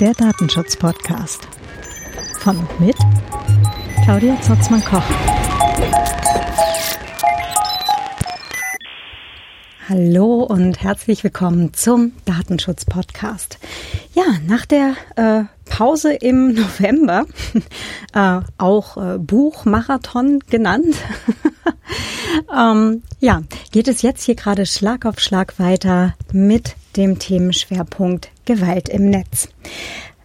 Der Datenschutz-Podcast. Von und mit Claudia Zotzmann-Koch. Hallo und herzlich willkommen zum Datenschutz-Podcast. Ja, nach der äh, Pause im November, äh, auch äh, Buchmarathon genannt, ähm, ja, geht es jetzt hier gerade Schlag auf Schlag weiter mit dem Themenschwerpunkt Gewalt im Netz.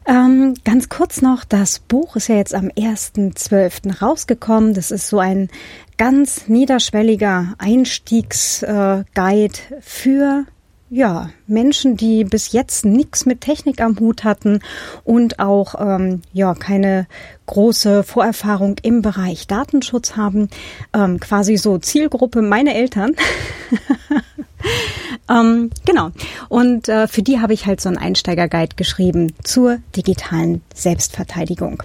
Ähm, ganz kurz noch, das Buch ist ja jetzt am 1.12. rausgekommen. Das ist so ein ganz niederschwelliger Einstiegsguide äh, für ja, Menschen, die bis jetzt nichts mit Technik am Hut hatten und auch ähm, ja keine große Vorerfahrung im Bereich Datenschutz haben, ähm, quasi so Zielgruppe meine Eltern. ähm, genau. Und äh, für die habe ich halt so einen Einsteigerguide geschrieben zur digitalen Selbstverteidigung.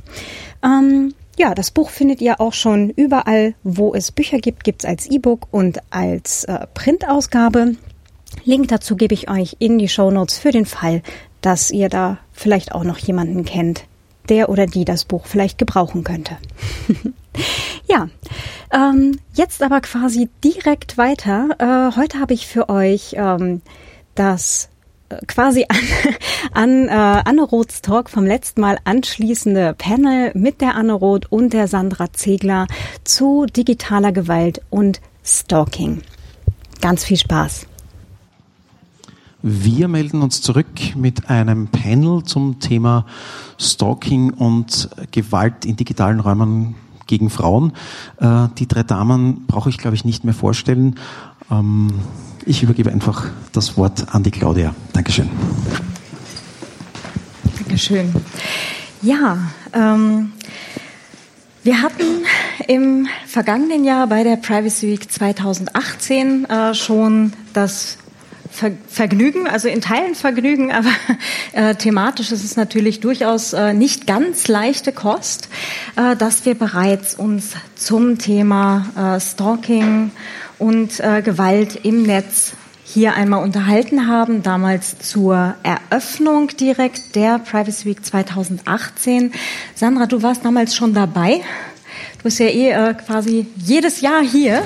Ähm, ja, das Buch findet ihr auch schon überall, wo es Bücher gibt, gibt's als E-Book und als äh, Printausgabe. Link dazu gebe ich euch in die Show Notes für den Fall, dass ihr da vielleicht auch noch jemanden kennt, der oder die das Buch vielleicht gebrauchen könnte. ja, ähm, jetzt aber quasi direkt weiter. Äh, heute habe ich für euch ähm, das äh, quasi an, an äh, Anne Roths Talk vom letzten Mal anschließende Panel mit der Anne Roth und der Sandra Zegler zu digitaler Gewalt und Stalking. Ganz viel Spaß. Wir melden uns zurück mit einem Panel zum Thema Stalking und Gewalt in digitalen Räumen gegen Frauen. Äh, die drei Damen brauche ich, glaube ich, nicht mehr vorstellen. Ähm, ich übergebe einfach das Wort an die Claudia. Dankeschön. Dankeschön. Ja, ähm, wir hatten im vergangenen Jahr bei der Privacy Week 2018 äh, schon das Ver Vergnügen, also in Teilen Vergnügen, aber äh, thematisch ist es natürlich durchaus äh, nicht ganz leichte Kost, äh, dass wir bereits uns zum Thema äh, Stalking und äh, Gewalt im Netz hier einmal unterhalten haben, damals zur Eröffnung direkt der Privacy Week 2018. Sandra, du warst damals schon dabei. Du bist ja eh äh, quasi jedes Jahr hier.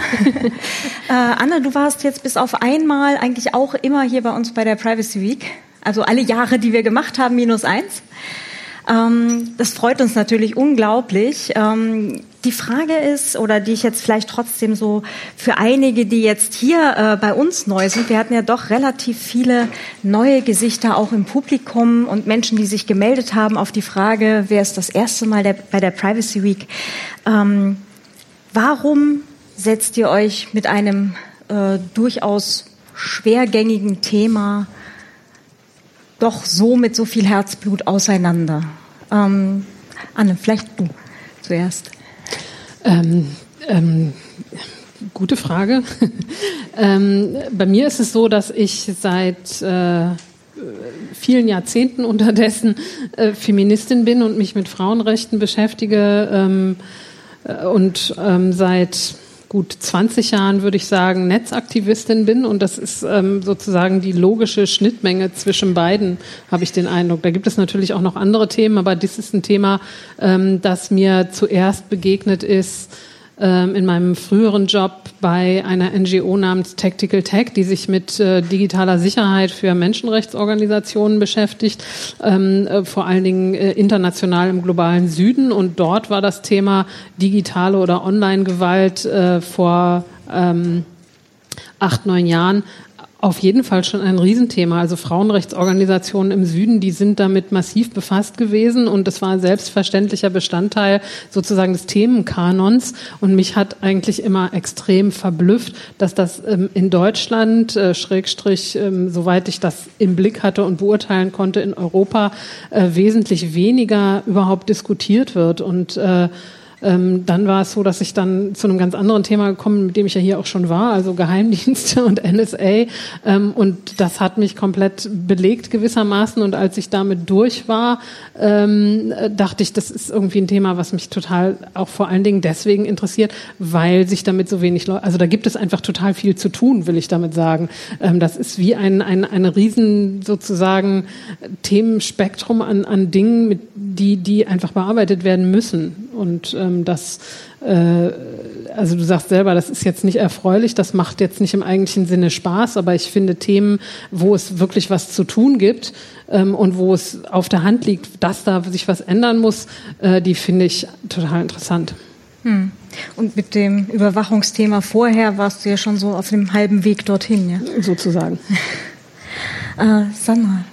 äh, Anne, du warst jetzt bis auf einmal eigentlich auch immer hier bei uns bei der Privacy Week. Also alle Jahre, die wir gemacht haben, minus eins. Ähm, das freut uns natürlich unglaublich. Ähm, die Frage ist, oder die ich jetzt vielleicht trotzdem so für einige, die jetzt hier äh, bei uns neu sind, wir hatten ja doch relativ viele neue Gesichter auch im Publikum und Menschen, die sich gemeldet haben auf die Frage, wer ist das erste Mal der, bei der Privacy Week. Ähm, warum setzt ihr euch mit einem äh, durchaus schwergängigen Thema doch so mit so viel Herzblut auseinander? Ähm, Anne, vielleicht du zuerst. Ähm, ähm, gute Frage. ähm, bei mir ist es so, dass ich seit äh, vielen Jahrzehnten unterdessen äh, Feministin bin und mich mit Frauenrechten beschäftige ähm, äh, und ähm, seit gut 20 Jahren, würde ich sagen, Netzaktivistin bin und das ist ähm, sozusagen die logische Schnittmenge zwischen beiden, habe ich den Eindruck. Da gibt es natürlich auch noch andere Themen, aber das ist ein Thema, ähm, das mir zuerst begegnet ist in meinem früheren Job bei einer NGO namens Tactical Tech, die sich mit äh, digitaler Sicherheit für Menschenrechtsorganisationen beschäftigt, ähm, äh, vor allen Dingen äh, international im globalen Süden. Und dort war das Thema digitale oder Online-Gewalt vor ähm, acht, neun Jahren auf jeden Fall schon ein Riesenthema. Also Frauenrechtsorganisationen im Süden, die sind damit massiv befasst gewesen und das war ein selbstverständlicher Bestandteil sozusagen des Themenkanons. Und mich hat eigentlich immer extrem verblüfft, dass das ähm, in Deutschland, äh, Schrägstrich, ähm, soweit ich das im Blick hatte und beurteilen konnte, in Europa äh, wesentlich weniger überhaupt diskutiert wird. Und äh, Ähm, dann war es so, dass ich dann zu einem ganz anderen Thema gekommen, mit dem ich ja hier auch schon war, also Geheimdienste und NSA. Ähm, und das hat mich komplett belegt gewissermaßen. Und als ich damit durch war, ähm, dachte ich, das ist irgendwie ein Thema, was mich total auch vor allen Dingen deswegen interessiert, weil sich damit so wenig Leute, also da gibt es einfach total viel zu tun, will ich damit sagen. Ähm, das ist wie ein, ein, eine riesen sozusagen Themenspektrum an, an Dingen, mit, die, die einfach bearbeitet werden müssen. Und ähm, das, äh, also du sagst selber, das ist jetzt nicht erfreulich, das macht jetzt nicht im eigentlichen Sinne Spaß, aber ich finde Themen, wo es wirklich was zu tun gibt ähm, und wo es auf der Hand liegt, dass da sich was ändern muss, äh, die finde ich total interessant. Hm. Und mit dem Überwachungsthema vorher warst du ja schon so auf dem halben Weg dorthin, ja? Sozusagen. äh, Sandra.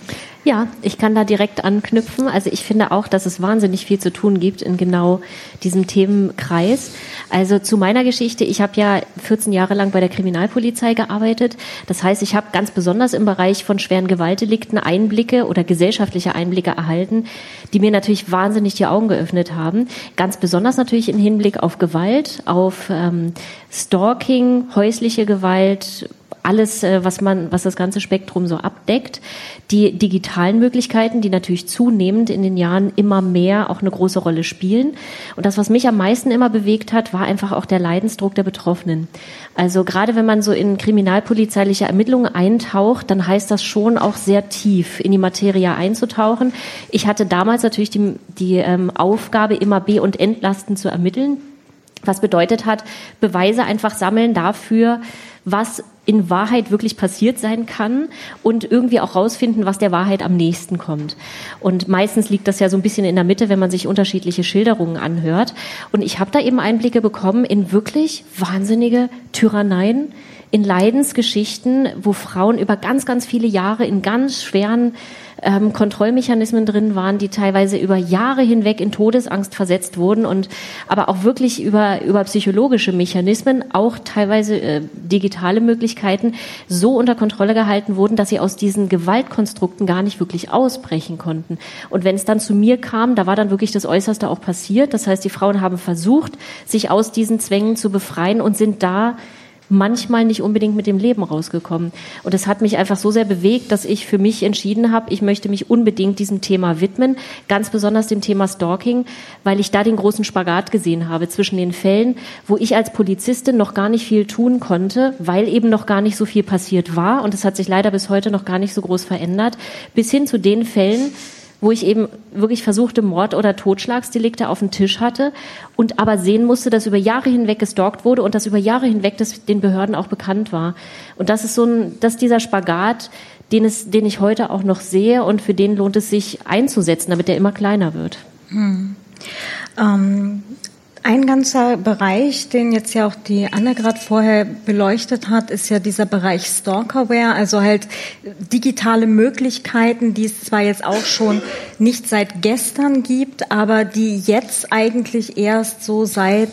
Ja, ich kann da direkt anknüpfen. Also ich finde auch, dass es wahnsinnig viel zu tun gibt in genau diesem Themenkreis. Also zu meiner Geschichte, ich habe ja 14 Jahre lang bei der Kriminalpolizei gearbeitet. Das heißt, ich habe ganz besonders im Bereich von schweren Gewaltdelikten Einblicke oder gesellschaftliche Einblicke erhalten, die mir natürlich wahnsinnig die Augen geöffnet haben. Ganz besonders natürlich im Hinblick auf Gewalt, auf ähm, Stalking, häusliche Gewalt, alles, äh, was man, was das ganze Spektrum so abdeckt. Die digitalen Möglichkeiten, die natürlich zunehmend in den Jahren immer mehr auch eine große Rolle spielen. Und das, was mich am meisten immer bewegt hat, war einfach auch der Leidensdruck der Betroffenen. Also gerade wenn man so in kriminalpolizeiliche Ermittlungen eintaucht, dann heißt das schon auch sehr tief in die Materie einzutauchen. Ich hatte damals natürlich die, die ähm, Aufgabe, immer B- und Entlasten zu ermitteln. Was bedeutet hat, Beweise einfach sammeln dafür, was in Wahrheit wirklich passiert sein kann und irgendwie auch rausfinden, was der Wahrheit am nächsten kommt. Und meistens liegt das ja so ein bisschen in der Mitte, wenn man sich unterschiedliche Schilderungen anhört. Und ich habe da eben Einblicke bekommen in wirklich wahnsinnige Tyranneien, in Leidensgeschichten, wo Frauen über ganz, ganz viele Jahre in ganz schweren ähm, Kontrollmechanismen drin waren, die teilweise über Jahre hinweg in Todesangst versetzt wurden und aber auch wirklich über, über psychologische Mechanismen, auch teilweise äh, digitale Möglichkeiten so unter Kontrolle gehalten wurden, dass sie aus diesen Gewaltkonstrukten gar nicht wirklich ausbrechen konnten. Und wenn es dann zu mir kam, da war dann wirklich das Äußerste auch passiert. Das heißt, die Frauen haben versucht, sich aus diesen Zwängen zu befreien und sind da manchmal nicht unbedingt mit dem Leben rausgekommen. Und es hat mich einfach so sehr bewegt, dass ich für mich entschieden habe, ich möchte mich unbedingt diesem Thema widmen, ganz besonders dem Thema Stalking, weil ich da den großen Spagat gesehen habe zwischen den Fällen, wo ich als Polizistin noch gar nicht viel tun konnte, weil eben noch gar nicht so viel passiert war und es hat sich leider bis heute noch gar nicht so groß verändert, bis hin zu den Fällen, wo ich eben wirklich versuchte, Mord- oder Totschlagsdelikte auf dem Tisch hatte und aber sehen musste, dass über Jahre hinweg gestalkt wurde und dass über Jahre hinweg das den Behörden auch bekannt war. Und das ist so ein, dass dieser Spagat, den, es, den ich heute auch noch sehe und für den lohnt es sich einzusetzen, damit der immer kleiner wird. Hm. Ähm, ein ganzer Bereich, den jetzt ja auch die Anne gerade vorher beleuchtet hat, ist ja dieser Bereich Stalkerware, also halt digitale Möglichkeiten, die es zwar jetzt auch schon nicht seit gestern gibt, aber die jetzt eigentlich erst so seit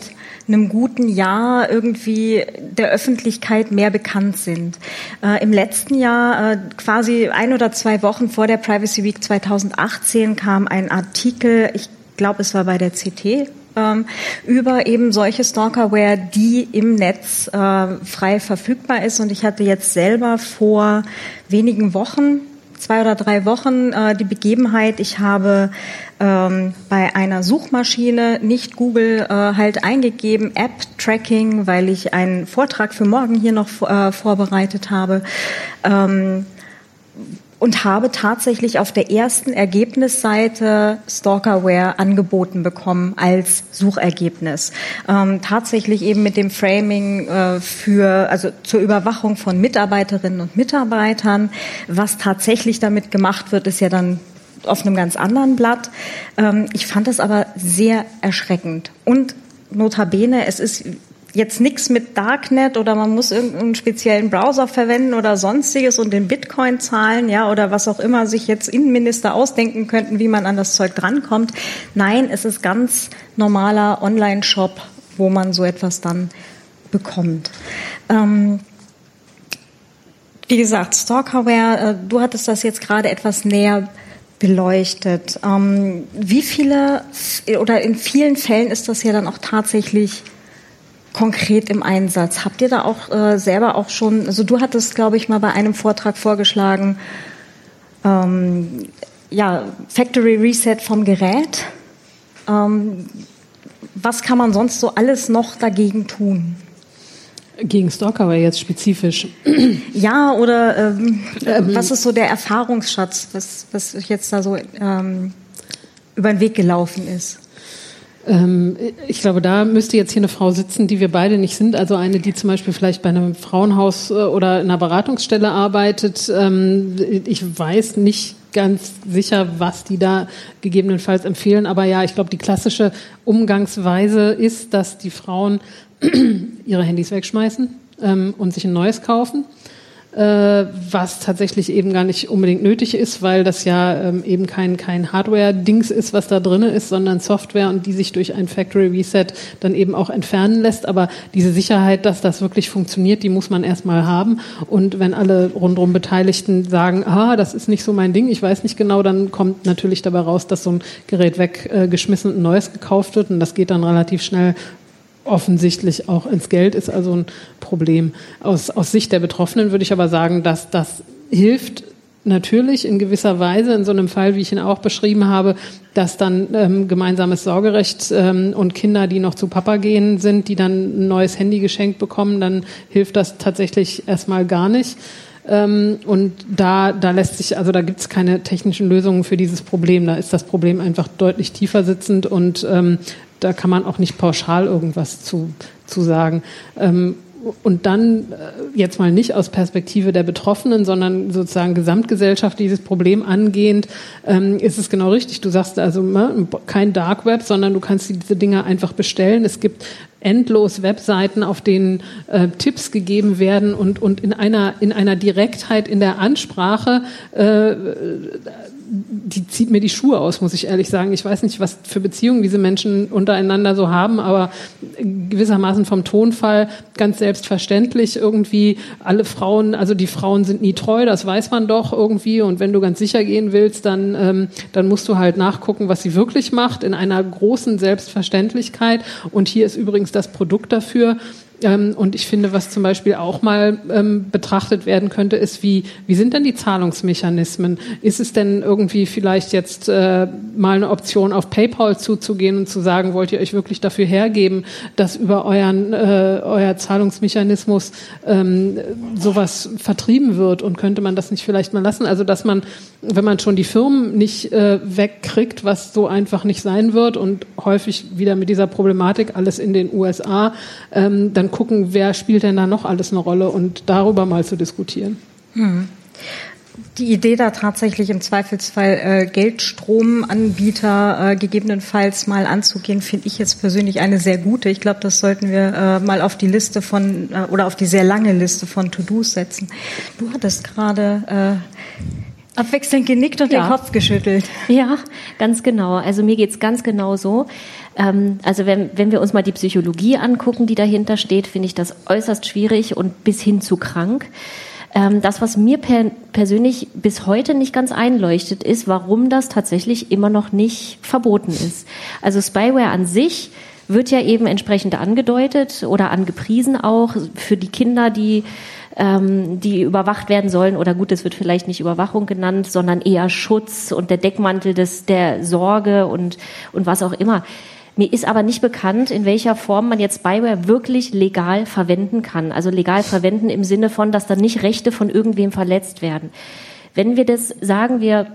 einem guten Jahr irgendwie der Öffentlichkeit mehr bekannt sind. Äh, Im letzten Jahr, äh, quasi ein oder zwei Wochen vor der Privacy Week 2018, kam ein Artikel, ich glaube, es war bei der CT, ähm, über eben solche Stalkerware, die im Netz äh, frei verfügbar ist. Und ich hatte jetzt selber vor wenigen Wochen, zwei oder drei Wochen, äh, die Begebenheit, ich habe ähm, bei einer Suchmaschine nicht Google äh, halt eingegeben, App-Tracking, weil ich einen Vortrag für morgen hier noch äh, vorbereitet habe. Ähm, und habe tatsächlich auf der ersten Ergebnisseite Stalkerware angeboten bekommen als Suchergebnis. Ähm, tatsächlich eben mit dem Framing äh, für, also zur Überwachung von Mitarbeiterinnen und Mitarbeitern. Was tatsächlich damit gemacht wird, ist ja dann auf einem ganz anderen Blatt. Ähm, ich fand das aber sehr erschreckend. Und notabene, es ist jetzt nichts mit Darknet oder man muss irgendeinen speziellen Browser verwenden oder sonstiges und den Bitcoin zahlen, ja, oder was auch immer sich jetzt Innenminister ausdenken könnten, wie man an das Zeug drankommt. Nein, es ist ganz normaler Online-Shop, wo man so etwas dann bekommt. Ähm, wie gesagt, Stalkerware, äh, du hattest das jetzt gerade etwas näher beleuchtet. Ähm, wie viele oder in vielen Fällen ist das ja dann auch tatsächlich konkret im Einsatz? Habt ihr da auch äh, selber auch schon, also du hattest, glaube ich, mal bei einem Vortrag vorgeschlagen, ähm, ja, Factory Reset vom Gerät. Ähm, was kann man sonst so alles noch dagegen tun? Gegen Stalker aber jetzt spezifisch. Ja, oder ähm, ähm, was ist so der Erfahrungsschatz, was, was jetzt da so ähm, über den Weg gelaufen ist? Ähm, ich glaube, da müsste jetzt hier eine Frau sitzen, die wir beide nicht sind. Also eine, die zum Beispiel vielleicht bei einem Frauenhaus äh, oder in einer Beratungsstelle arbeitet. Ähm, ich weiß nicht ganz sicher, was die da gegebenenfalls empfehlen. Aber ja, ich glaube, die klassische Umgangsweise ist, dass die Frauen ihre Handys wegschmeißen ähm, und sich ein neues kaufen was tatsächlich eben gar nicht unbedingt nötig ist, weil das ja ähm, eben kein, kein Hardware-Dings ist, was da drin ist, sondern Software und die sich durch ein Factory Reset dann eben auch entfernen lässt. Aber diese Sicherheit, dass das wirklich funktioniert, die muss man erstmal haben. Und wenn alle rundherum Beteiligten sagen, ah, das ist nicht so mein Ding, ich weiß nicht genau, dann kommt natürlich dabei raus, dass so ein Gerät weggeschmissen und ein neues gekauft wird. Und das geht dann relativ schnell offensichtlich auch ins Geld ist also ein Problem. Aus, aus Sicht der Betroffenen würde ich aber sagen, dass das hilft natürlich in gewisser Weise in so einem Fall, wie ich ihn auch beschrieben habe, dass dann ähm, gemeinsames Sorgerecht ähm, und Kinder, die noch zu Papa gehen sind, die dann ein neues Handy geschenkt bekommen, dann hilft das tatsächlich erstmal gar nicht. Ähm, und da, da lässt sich, also da gibt es keine technischen Lösungen für dieses Problem. Da ist das Problem einfach deutlich tiefer sitzend und ähm, da kann man auch nicht pauschal irgendwas zu, zu sagen. Ähm, und dann äh, jetzt mal nicht aus Perspektive der Betroffenen, sondern sozusagen Gesamtgesellschaft dieses Problem angehend, ähm, ist es genau richtig. Du sagst also ne, kein Dark Web, sondern du kannst diese Dinge einfach bestellen. Es gibt endlos Webseiten, auf denen äh, Tipps gegeben werden und, und in einer, in einer Direktheit in der Ansprache äh, die zieht mir die Schuhe aus, muss ich ehrlich sagen. Ich weiß nicht, was für Beziehungen diese Menschen untereinander so haben, aber gewissermaßen vom Tonfall ganz selbstverständlich irgendwie alle Frauen, also die Frauen sind nie treu, das weiß man doch irgendwie. Und wenn du ganz sicher gehen willst, dann, ähm, dann musst du halt nachgucken, was sie wirklich macht, in einer großen Selbstverständlichkeit. Und hier ist übrigens das Produkt dafür. Ähm, und ich finde, was zum Beispiel auch mal ähm, betrachtet werden könnte, ist, wie, wie sind denn die Zahlungsmechanismen? Ist es denn irgendwie vielleicht jetzt äh, mal eine Option, auf PayPal zuzugehen und zu sagen, wollt ihr euch wirklich dafür hergeben, dass über euren, äh, euer Zahlungsmechanismus ähm, sowas vertrieben wird? Und könnte man das nicht vielleicht mal lassen? Also, dass man, wenn man schon die Firmen nicht äh, wegkriegt, was so einfach nicht sein wird und häufig wieder mit dieser Problematik alles in den USA, ähm, dann dann gucken, wer spielt denn da noch alles eine Rolle und darüber mal zu diskutieren. Hm. Die Idee da tatsächlich im Zweifelsfall äh, Geldstromanbieter äh, gegebenenfalls mal anzugehen, finde ich jetzt persönlich eine sehr gute. Ich glaube, das sollten wir äh, mal auf die Liste von äh, oder auf die sehr lange Liste von To-Dos setzen. Du hattest gerade äh, abwechselnd genickt und ja. den Kopf geschüttelt. Ja, ganz genau. Also mir geht's ganz genau so. Ähm, also wenn, wenn wir uns mal die Psychologie angucken, die dahinter steht, finde ich das äußerst schwierig und bis hin zu krank. Ähm, das, was mir per, persönlich bis heute nicht ganz einleuchtet, ist, warum das tatsächlich immer noch nicht verboten ist. Also Spyware an sich wird ja eben entsprechend angedeutet oder angepriesen auch für die Kinder, die ähm, die überwacht werden sollen oder gut, es wird vielleicht nicht Überwachung genannt, sondern eher Schutz und der Deckmantel des der Sorge und und was auch immer. Mir ist aber nicht bekannt, in welcher Form man jetzt Spyware wirklich legal verwenden kann. Also legal verwenden im Sinne von, dass dann nicht Rechte von irgendwem verletzt werden. Wenn wir das sagen, wir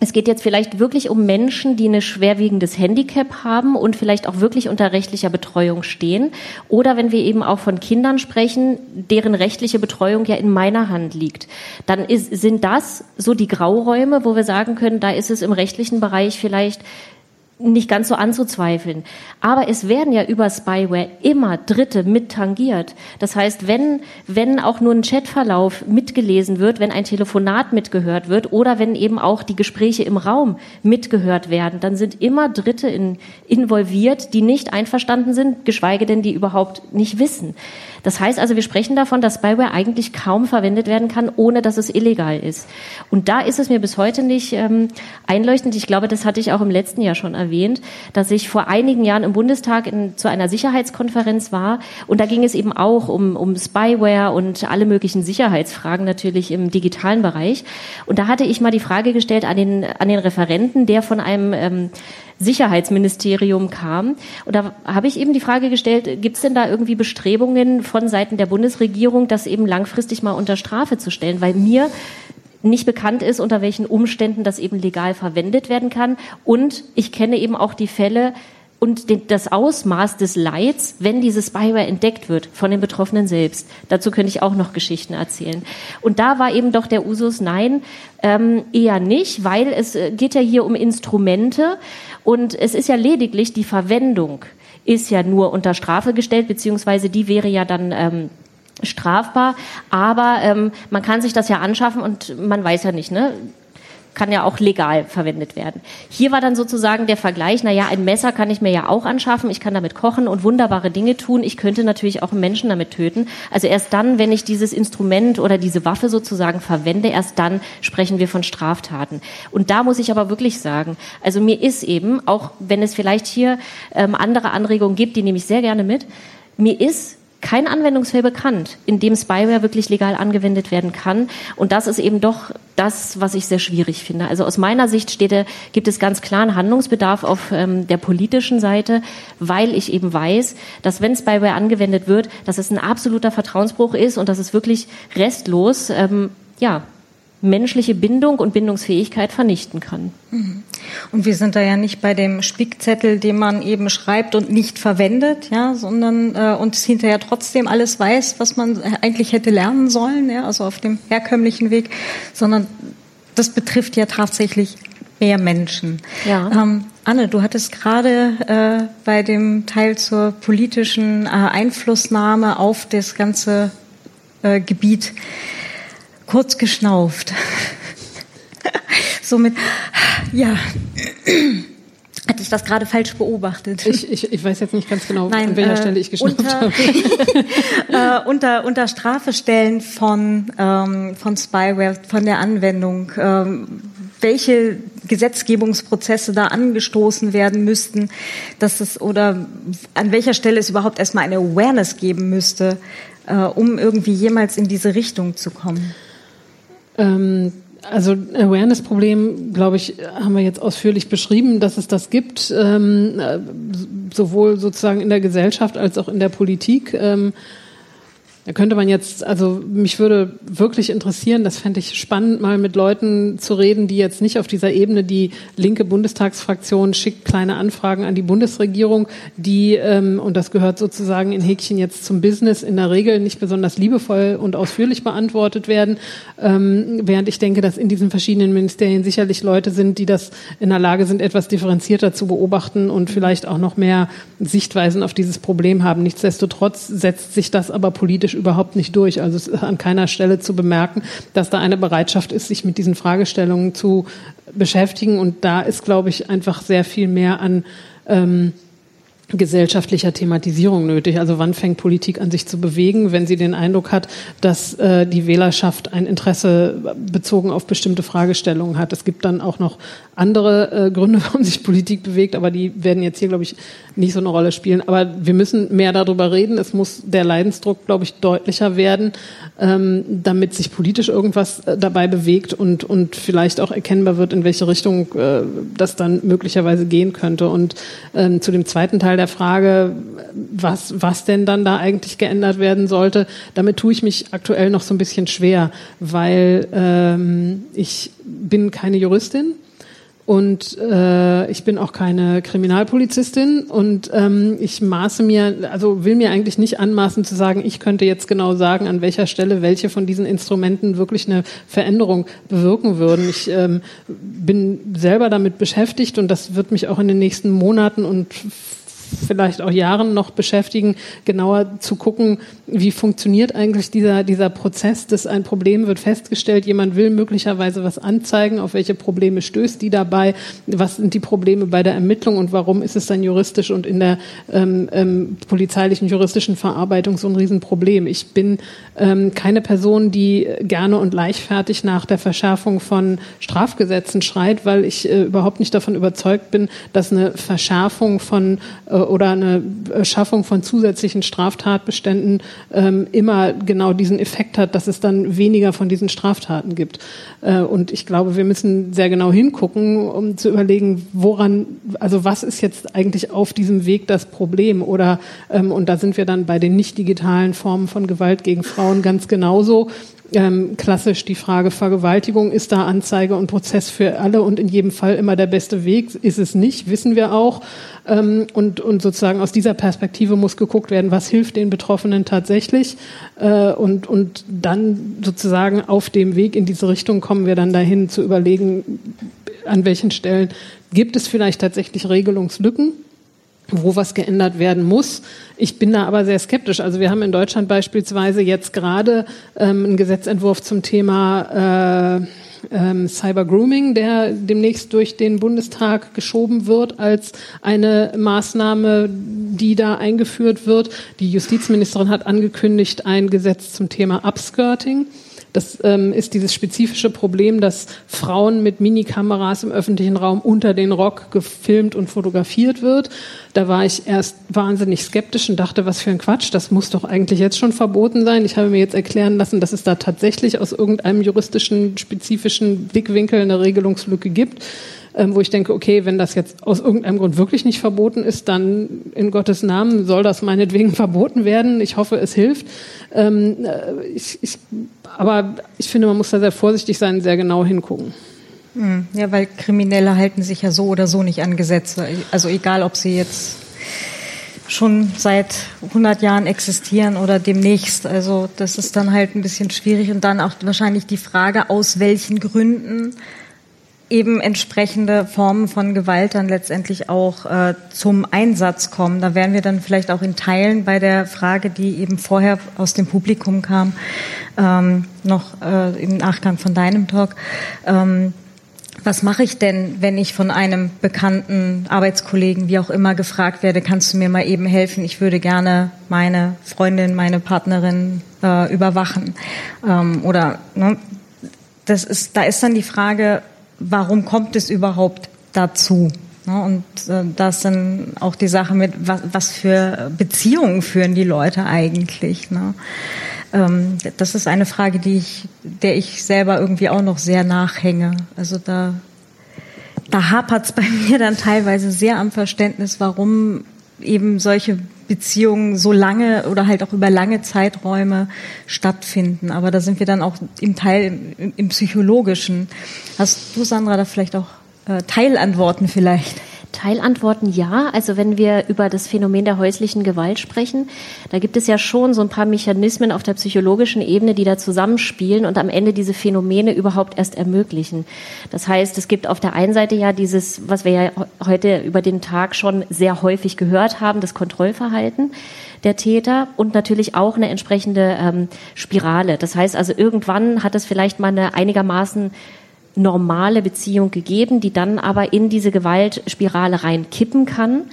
es geht jetzt vielleicht wirklich um Menschen, die ein schwerwiegendes Handicap haben und vielleicht auch wirklich unter rechtlicher Betreuung stehen. Oder wenn wir eben auch von Kindern sprechen, deren rechtliche Betreuung ja in meiner Hand liegt. Dann ist, sind das so die Grauräume, wo wir sagen können, da ist es im rechtlichen Bereich vielleicht nicht ganz so anzuzweifeln. Aber es werden ja über Spyware immer Dritte mit tangiert. Das heißt, wenn, wenn auch nur ein Chatverlauf mitgelesen wird, wenn ein Telefonat mitgehört wird oder wenn eben auch die Gespräche im Raum mitgehört werden, dann sind immer Dritte in, involviert, die nicht einverstanden sind, geschweige denn die überhaupt nicht wissen. Das heißt also, wir sprechen davon, dass Spyware eigentlich kaum verwendet werden kann, ohne dass es illegal ist. Und da ist es mir bis heute nicht ähm, einleuchtend. Ich glaube, das hatte ich auch im letzten Jahr schon erwähnt, dass ich vor einigen Jahren im Bundestag in, zu einer Sicherheitskonferenz war und da ging es eben auch um, um Spyware und alle möglichen Sicherheitsfragen natürlich im digitalen Bereich. Und da hatte ich mal die Frage gestellt an den, an den Referenten, der von einem ähm, Sicherheitsministerium kam. Und da habe ich eben die Frage gestellt, gibt es denn da irgendwie Bestrebungen von Seiten der Bundesregierung, das eben langfristig mal unter Strafe zu stellen? Weil mir nicht bekannt ist, unter welchen Umständen das eben legal verwendet werden kann. Und ich kenne eben auch die Fälle, und das Ausmaß des Leids, wenn dieses Spyware entdeckt wird von den Betroffenen selbst. Dazu könnte ich auch noch Geschichten erzählen. Und da war eben doch der Usus, nein, ähm, eher nicht, weil es äh, geht ja hier um Instrumente und es ist ja lediglich die Verwendung ist ja nur unter Strafe gestellt, beziehungsweise die wäre ja dann ähm, strafbar. Aber ähm, man kann sich das ja anschaffen und man weiß ja nicht, ne? Kann ja auch legal verwendet werden. Hier war dann sozusagen der Vergleich, na ja, ein Messer kann ich mir ja auch anschaffen, ich kann damit kochen und wunderbare Dinge tun, ich könnte natürlich auch einen Menschen damit töten. Also erst dann, wenn ich dieses Instrument oder diese Waffe sozusagen verwende, erst dann sprechen wir von Straftaten. Und da muss ich aber wirklich sagen, also mir ist eben, auch wenn es vielleicht hier ähm, andere Anregungen gibt, die nehme ich sehr gerne mit, mir ist kein Anwendungsfall bekannt, in dem Spyware wirklich legal angewendet werden kann. Und das ist eben doch das, was ich sehr schwierig finde. Also aus meiner Sicht steht, gibt es ganz klaren Handlungsbedarf auf ähm, der politischen Seite, weil ich eben weiß, dass wenn Spyware angewendet wird, dass es ein absoluter Vertrauensbruch ist und dass es wirklich restlos ähm, ja, menschliche Bindung und Bindungsfähigkeit vernichten kann. Mhm. Und wir sind da ja nicht bei dem Spickzettel, den man eben schreibt und nicht verwendet, ja, sondern äh, und hinterher trotzdem alles weiß, was man eigentlich hätte lernen sollen, ja, also auf dem herkömmlichen Weg, sondern das betrifft ja tatsächlich mehr Menschen. Ja. Ähm, Anne, du hattest gerade äh, bei dem Teil zur politischen äh, Einflussnahme auf das ganze äh, Gebiet kurz geschnauft. Somit, ja, hatte ich das gerade falsch beobachtet? Ich, ich, ich weiß jetzt nicht ganz genau, Nein, an welcher äh, Stelle ich geschnauft unter, habe. äh, unter, unter Strafe stellen von, ähm, von Spyware, von der Anwendung. Ähm, welche Gesetzgebungsprozesse da angestoßen werden müssten, dass es oder an welcher Stelle es überhaupt erstmal eine Awareness geben müsste, äh, um irgendwie jemals in diese Richtung zu kommen. Ähm, also Awareness-Problem, glaube ich, haben wir jetzt ausführlich beschrieben, dass es das gibt, ähm, äh, sowohl sozusagen in der Gesellschaft als auch in der Politik. Ähm, da könnte man jetzt, also mich würde wirklich interessieren, das fände ich spannend, mal mit Leuten zu reden, die jetzt nicht auf dieser Ebene, die linke Bundestagsfraktion schickt kleine Anfragen an die Bundesregierung, die, ähm, und das gehört sozusagen in Häkchen jetzt zum Business, in der Regel nicht besonders liebevoll und ausführlich beantwortet werden, ähm, während ich denke, dass in diesen verschiedenen Ministerien sicherlich Leute sind, die das in der Lage sind, etwas differenzierter zu beobachten und vielleicht auch noch mehr Sichtweisen auf dieses Problem haben. Nichtsdestotrotz setzt sich das aber politisch überhaupt nicht durch. Also es ist an keiner Stelle zu bemerken, dass da eine Bereitschaft ist, sich mit diesen Fragestellungen zu beschäftigen. Und da ist, glaube ich, einfach sehr viel mehr an ähm, gesellschaftlicher Thematisierung nötig. Also wann fängt Politik an sich zu bewegen, wenn sie den Eindruck hat, dass äh, die Wählerschaft ein Interesse bezogen auf bestimmte Fragestellungen hat. Es gibt dann auch noch andere äh, Gründe, warum sich Politik bewegt, aber die werden jetzt hier, glaube ich, nicht so eine Rolle spielen. Aber wir müssen mehr darüber reden. Es muss der Leidensdruck, glaube ich, deutlicher werden, ähm, damit sich politisch irgendwas äh, dabei bewegt und, und vielleicht auch erkennbar wird, in welche Richtung äh, das dann möglicherweise gehen könnte. Und ähm, zu dem zweiten Teil der Frage, was, was denn dann da eigentlich geändert werden sollte, damit tue ich mich aktuell noch so ein bisschen schwer, weil ähm, ich bin keine Juristin Und äh, ich bin auch keine Kriminalpolizistin und ähm, ich maße mir, also will mir eigentlich nicht anmaßen zu sagen, ich könnte jetzt genau sagen, an welcher Stelle welche von diesen Instrumenten wirklich eine Veränderung bewirken würden. Ich ähm, bin selber damit beschäftigt und das wird mich auch in den nächsten Monaten und vielleicht auch Jahren noch beschäftigen, genauer zu gucken, wie funktioniert eigentlich dieser, dieser Prozess, dass ein Problem wird festgestellt, jemand will möglicherweise was anzeigen, auf welche Probleme stößt die dabei, was sind die Probleme bei der Ermittlung und warum ist es dann juristisch und in der ähm, ähm, polizeilichen juristischen Verarbeitung so ein Riesenproblem. Ich bin ähm, keine Person, die gerne und leichtfertig nach der Verschärfung von Strafgesetzen schreit, weil ich äh, überhaupt nicht davon überzeugt bin, dass eine Verschärfung von äh, oder eine Schaffung von zusätzlichen Straftatbeständen ähm, immer genau diesen Effekt hat, dass es dann weniger von diesen Straftaten gibt. Äh, und ich glaube, wir müssen sehr genau hingucken, um zu überlegen, woran, also was ist jetzt eigentlich auf diesem Weg das Problem? Oder ähm, und da sind wir dann bei den nicht digitalen Formen von Gewalt gegen Frauen ganz genauso ähm, klassisch die Frage Vergewaltigung, ist da Anzeige und Prozess für alle und in jedem Fall immer der beste Weg? Ist es nicht, wissen wir auch. Ähm, und, und sozusagen aus dieser Perspektive muss geguckt werden, was hilft den Betroffenen tatsächlich. Äh, und, und dann sozusagen auf dem Weg in diese Richtung kommen wir dann dahin zu überlegen, an welchen Stellen gibt es vielleicht tatsächlich Regelungslücken wo was geändert werden muss. Ich bin da aber sehr skeptisch. Also wir haben in Deutschland beispielsweise jetzt gerade ähm, einen Gesetzentwurf zum Thema äh, ähm, Cyber Grooming, der demnächst durch den Bundestag geschoben wird als eine Maßnahme, die da eingeführt wird. Die Justizministerin hat angekündigt, ein Gesetz zum Thema Upskirting. Das ähm, ist dieses spezifische Problem, dass Frauen mit Minikameras im öffentlichen Raum unter den Rock gefilmt und fotografiert wird. Da war ich erst wahnsinnig skeptisch und dachte, was für ein Quatsch, das muss doch eigentlich jetzt schon verboten sein. Ich habe mir jetzt erklären lassen, dass es da tatsächlich aus irgendeinem juristischen, spezifischen Blickwinkel eine Regelungslücke gibt ähm, wo ich denke, okay, wenn das jetzt aus irgendeinem Grund wirklich nicht verboten ist, dann in Gottes Namen soll das meinetwegen verboten werden. Ich hoffe, es hilft. Ähm, äh, ich, ich, aber ich finde, man muss da sehr vorsichtig sein, sehr genau hingucken. Hm, ja, weil Kriminelle halten sich ja so oder so nicht an Gesetze. Also egal, ob sie jetzt schon seit 100 Jahren existieren oder demnächst. Also das ist dann halt ein bisschen schwierig und dann auch wahrscheinlich die Frage, aus welchen Gründen eben entsprechende Formen von Gewalt dann letztendlich auch äh, zum Einsatz kommen. Da wären wir dann vielleicht auch in Teilen bei der Frage, die eben vorher aus dem Publikum kam, ähm, noch äh, im Nachgang von deinem Talk. Ähm, was mache ich denn, wenn ich von einem bekannten Arbeitskollegen, wie auch immer, gefragt werde, kannst du mir mal eben helfen? Ich würde gerne meine Freundin, meine Partnerin äh, überwachen. Ähm, oder ne, das ist, da ist dann die Frage, warum kommt es überhaupt dazu? Und äh, das dann auch die Sache mit, was, was für Beziehungen führen die Leute eigentlich. Ne? Ähm, das ist eine Frage, die ich, der ich selber irgendwie auch noch sehr nachhänge. Also da, da hapert es bei mir dann teilweise sehr am Verständnis, warum eben solche Beziehungen so lange oder halt auch über lange Zeiträume stattfinden. Aber da sind wir dann auch im Teil im, im Psychologischen. Hast du, Sandra, da vielleicht auch äh, Teilantworten vielleicht? Teilantworten ja. Also wenn wir über das Phänomen der häuslichen Gewalt sprechen, da gibt es ja schon so ein paar Mechanismen auf der psychologischen Ebene, die da zusammenspielen und am Ende diese Phänomene überhaupt erst ermöglichen. Das heißt, es gibt auf der einen Seite ja dieses, was wir ja heute über den Tag schon sehr häufig gehört haben, das Kontrollverhalten der Täter und natürlich auch eine entsprechende ähm, Spirale. Das heißt also, irgendwann hat es vielleicht mal eine einigermaßen normale Beziehung gegeben, die dann aber in diese Gewaltspirale reinkippen kann.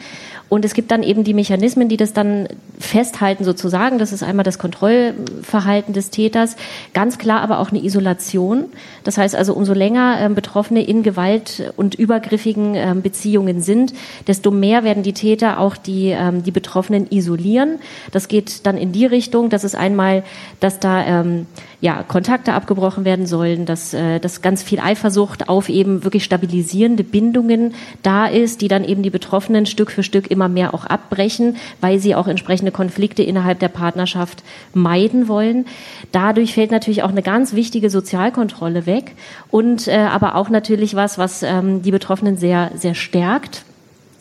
Und es gibt dann eben die Mechanismen, die das dann festhalten sozusagen. Das ist einmal das Kontrollverhalten des Täters, ganz klar aber auch eine Isolation. Das heißt also, umso länger ähm, Betroffene in Gewalt und übergriffigen ähm, Beziehungen sind, desto mehr werden die Täter auch die, ähm, die Betroffenen isolieren. Das geht dann in die Richtung, dass es einmal, dass da ja, Kontakte abgebrochen werden sollen, dass, äh, dass ganz viel Eifersucht auf eben wirklich stabilisierende Bindungen da ist, die dann eben die Betroffenen Stück für Stück immer mehr auch abbrechen, weil sie auch entsprechende Konflikte innerhalb der Partnerschaft meiden wollen. Dadurch fällt natürlich auch eine ganz wichtige Sozialkontrolle weg und äh, aber auch natürlich was, was ähm, die Betroffenen sehr, sehr stärkt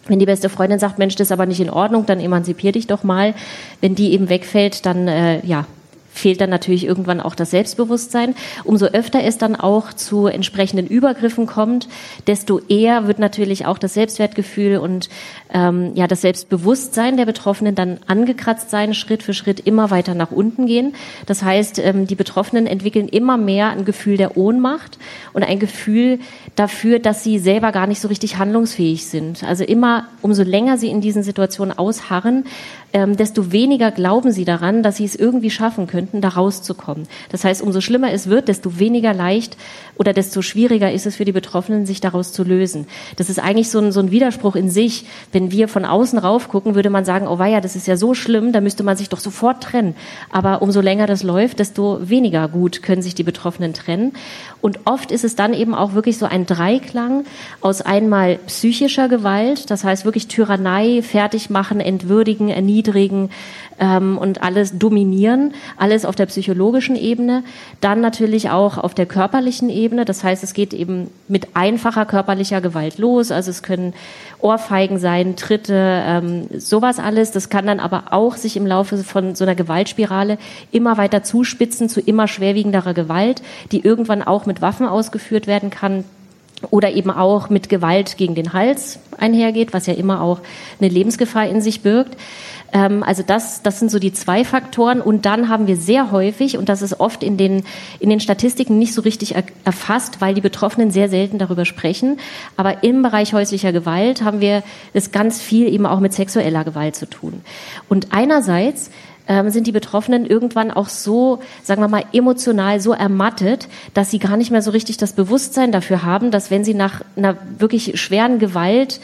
wenn die beste Freundin sagt, Mensch, das ist aber nicht in Ordnung, dann emanzipier dich doch mal. Wenn die eben wegfällt, dann äh, ja, fehlt dann natürlich irgendwann auch das Selbstbewusstsein. Umso öfter es dann auch zu entsprechenden Übergriffen kommt, desto eher wird natürlich auch das Selbstwertgefühl und ähm, ja das Selbstbewusstsein der Betroffenen dann angekratzt sein, Schritt für Schritt immer weiter nach unten gehen. Das heißt, ähm, die Betroffenen entwickeln immer mehr ein Gefühl der Ohnmacht und ein Gefühl dafür, dass sie selber gar nicht so richtig handlungsfähig sind. Also immer, umso länger sie in diesen Situationen ausharren, ähm, desto weniger glauben sie daran, dass sie es irgendwie schaffen könnten, da rauszukommen. Das heißt, umso schlimmer es wird, desto weniger leicht oder desto schwieriger ist es für die Betroffenen, sich daraus zu lösen. Das ist eigentlich so ein, so ein Widerspruch in sich. Wenn wir von außen raufgucken, würde man sagen, oh weia, das ist ja so schlimm, da müsste man sich doch sofort trennen. Aber umso länger das läuft, desto weniger gut können sich die Betroffenen trennen. Und oft ist es dann eben auch wirklich so ein Dreiklang aus einmal psychischer Gewalt, das heißt wirklich Tyrannei, Fertigmachen, Entwürdigen, Erniedrigen, erniedrigen ähm, und alles dominieren, alles auf der psychologischen Ebene, dann natürlich auch auf der körperlichen Ebene. Das heißt, es geht eben mit einfacher körperlicher Gewalt los. Also es können Ohrfeigen sein, Tritte, ähm, sowas alles. Das kann dann aber auch sich im Laufe von so einer Gewaltspirale immer weiter zuspitzen zu immer schwerwiegenderer Gewalt, die irgendwann auch mit Waffen ausgeführt werden kann oder eben auch mit Gewalt gegen den Hals einhergeht, was ja immer auch eine Lebensgefahr in sich birgt. Ähm, also das, das sind so die zwei Faktoren. Und dann haben wir sehr häufig, und das ist oft in den, in den Statistiken nicht so richtig erfasst, weil die Betroffenen sehr selten darüber sprechen. Aber im Bereich häuslicher Gewalt haben wir es ganz viel eben auch mit sexueller Gewalt zu tun. Und einerseits ähm, sind die Betroffenen irgendwann auch so, sagen wir mal, emotional so ermattet, dass sie gar nicht mehr so richtig das Bewusstsein dafür haben, dass wenn sie nach einer wirklich schweren Gewalt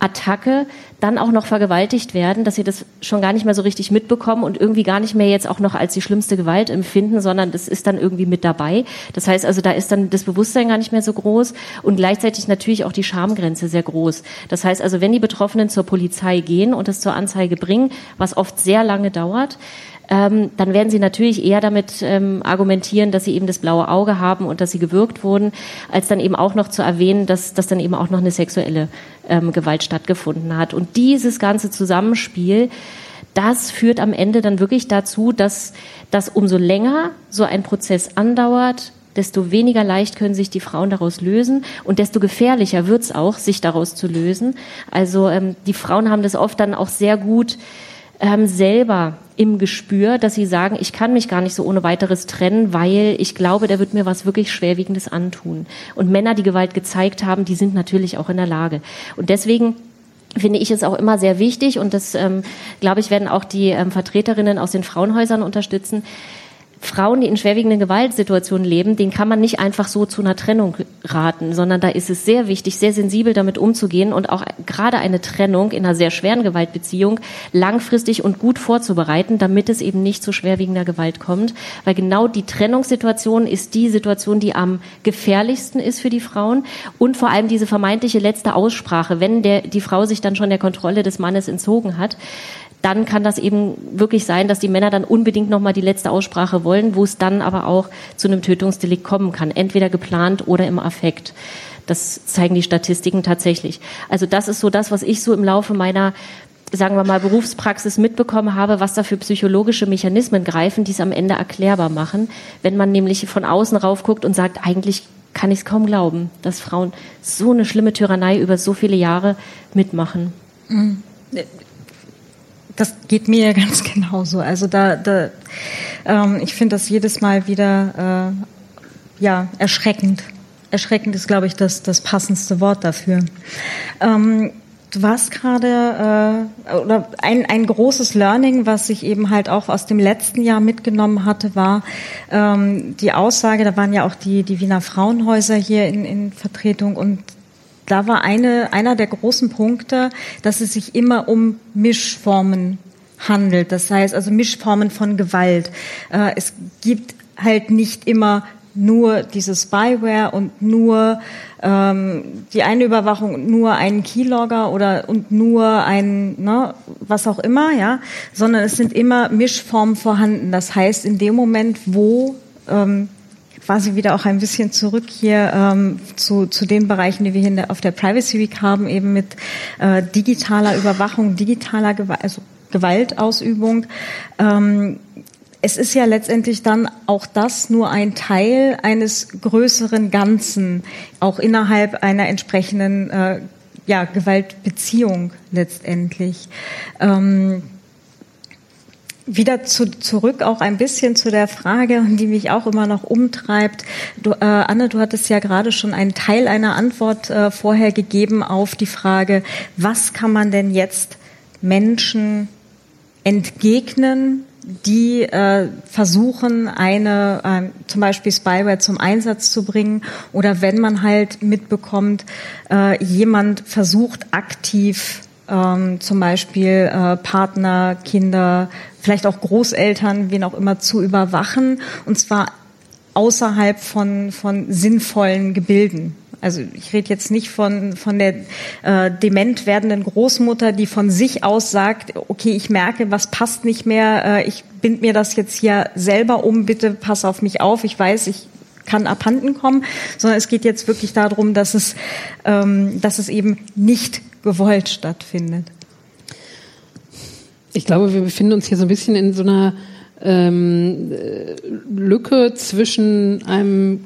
Attacke dann auch noch vergewaltigt werden, dass sie das schon gar nicht mehr so richtig mitbekommen und irgendwie gar nicht mehr jetzt auch noch als die schlimmste Gewalt empfinden, sondern das ist dann irgendwie mit dabei. Das heißt also, da ist dann das Bewusstsein gar nicht mehr so groß und gleichzeitig natürlich auch die Schamgrenze sehr groß. Das heißt also, wenn die Betroffenen zur Polizei gehen und es zur Anzeige bringen, was oft sehr lange dauert, ähm, dann werden sie natürlich eher damit ähm, argumentieren, dass sie eben das blaue Auge haben und dass sie gewürgt wurden, als dann eben auch noch zu erwähnen, dass, dass dann eben auch noch eine sexuelle ähm, Gewalt stattgefunden hat. Und dieses ganze Zusammenspiel, das führt am Ende dann wirklich dazu, dass, dass umso länger so ein Prozess andauert, desto weniger leicht können sich die Frauen daraus lösen und desto gefährlicher wird es auch, sich daraus zu lösen. Also ähm, die Frauen haben das oft dann auch sehr gut ähm, selber im Gespür, dass sie sagen, ich kann mich gar nicht so ohne weiteres trennen, weil ich glaube, der wird mir was wirklich Schwerwiegendes antun. Und Männer, die Gewalt gezeigt haben, die sind natürlich auch in der Lage. Und deswegen finde ich es auch immer sehr wichtig und das, ähm, glaube ich, werden auch die ähm, Vertreterinnen aus den Frauenhäusern unterstützen, Frauen, die in schwerwiegenden Gewaltsituationen leben, denen kann man nicht einfach so zu einer Trennung raten, sondern da ist es sehr wichtig, sehr sensibel damit umzugehen und auch gerade eine Trennung in einer sehr schweren Gewaltbeziehung langfristig und gut vorzubereiten, damit es eben nicht zu schwerwiegender Gewalt kommt. Weil genau die Trennungssituation ist die Situation, die am gefährlichsten ist für die Frauen und vor allem diese vermeintliche letzte Aussprache, wenn der, die Frau sich dann schon der Kontrolle des Mannes entzogen hat dann kann das eben wirklich sein, dass die Männer dann unbedingt nochmal die letzte Aussprache wollen, wo es dann aber auch zu einem Tötungsdelikt kommen kann, entweder geplant oder im Affekt. Das zeigen die Statistiken tatsächlich. Also das ist so das, was ich so im Laufe meiner sagen wir mal, Berufspraxis mitbekommen habe, was da für psychologische Mechanismen greifen, die es am Ende erklärbar machen, wenn man nämlich von außen raufguckt und sagt, eigentlich kann ich es kaum glauben, dass Frauen so eine schlimme Tyrannei über so viele Jahre mitmachen. Mhm. Das geht mir ganz genauso. Also da, da ähm, ich finde das jedes Mal wieder äh, ja erschreckend. Erschreckend ist, glaube ich, das, das passendste Wort dafür. Ähm, du warst gerade äh, oder ein, ein großes Learning, was ich eben halt auch aus dem letzten Jahr mitgenommen hatte, war ähm, die Aussage. Da waren ja auch die die Wiener Frauenhäuser hier in, in Vertretung und da war eine, einer der großen Punkte, dass es sich immer um Mischformen handelt. Das heißt also Mischformen von Gewalt. Äh, es gibt halt nicht immer nur dieses Spyware und nur ähm, die eine Überwachung, nur einen Keylogger oder und nur ein ne, was auch immer, ja, sondern es sind immer Mischformen vorhanden. Das heißt, in dem Moment, wo ähm, quasi wieder auch ein bisschen zurück hier ähm, zu, zu den Bereichen, die wir hier der, auf der Privacy Week haben, eben mit äh, digitaler Überwachung, digitaler Gewalt, also Gewaltausübung. Ähm, es ist ja letztendlich dann auch das nur ein Teil eines größeren Ganzen, auch innerhalb einer entsprechenden äh, ja, Gewaltbeziehung letztendlich. Ähm, wieder zu, zurück auch ein bisschen zu der Frage, die mich auch immer noch umtreibt. Du, äh, Anne, du hattest ja gerade schon einen Teil einer Antwort äh, vorher gegeben auf die Frage, was kann man denn jetzt Menschen entgegnen, die äh, versuchen, eine äh, zum Beispiel Spyware zum Einsatz zu bringen oder wenn man halt mitbekommt, äh, jemand versucht aktiv ähm, zum Beispiel äh, Partner, Kinder, vielleicht auch Großeltern, wen auch immer zu überwachen und zwar außerhalb von, von sinnvollen Gebilden. Also ich rede jetzt nicht von, von der äh, dement werdenden Großmutter, die von sich aus sagt, okay, ich merke, was passt nicht mehr, äh, ich bind mir das jetzt hier selber um, bitte pass auf mich auf, ich weiß, ich kann abhanden kommen, sondern es geht jetzt wirklich darum, dass es, ähm, dass es eben nicht gewollt stattfindet. Ich glaube, wir befinden uns hier so ein bisschen in so einer ähm, Lücke zwischen einem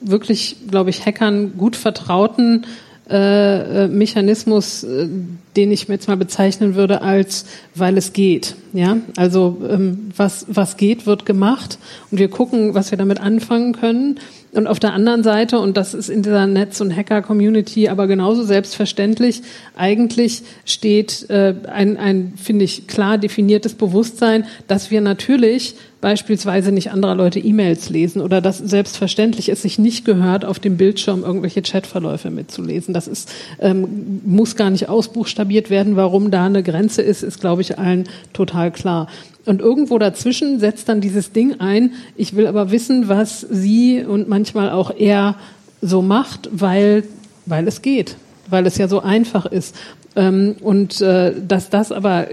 wirklich, glaube ich, Hackern gut vertrauten äh, äh, Mechanismus, äh, den ich jetzt mal bezeichnen würde als, weil es geht. Ja, also ähm, was was geht, wird gemacht und wir gucken, was wir damit anfangen können. Und auf der anderen Seite, und das ist in dieser Netz- und Hacker-Community aber genauso selbstverständlich, eigentlich steht äh, ein, ein finde ich, klar definiertes Bewusstsein, dass wir natürlich beispielsweise nicht anderer Leute E-Mails lesen oder dass selbstverständlich es sich nicht gehört, auf dem Bildschirm irgendwelche Chatverläufe mitzulesen. Das ist, ähm, muss gar nicht ausbuchstabiert werden. Warum da eine Grenze ist, ist, glaube ich, allen total klar. Und irgendwo dazwischen setzt dann dieses Ding ein, ich will aber wissen, was sie und manchmal auch er so macht, weil, weil es geht, weil es ja so einfach ist. Ähm, und äh, dass das aber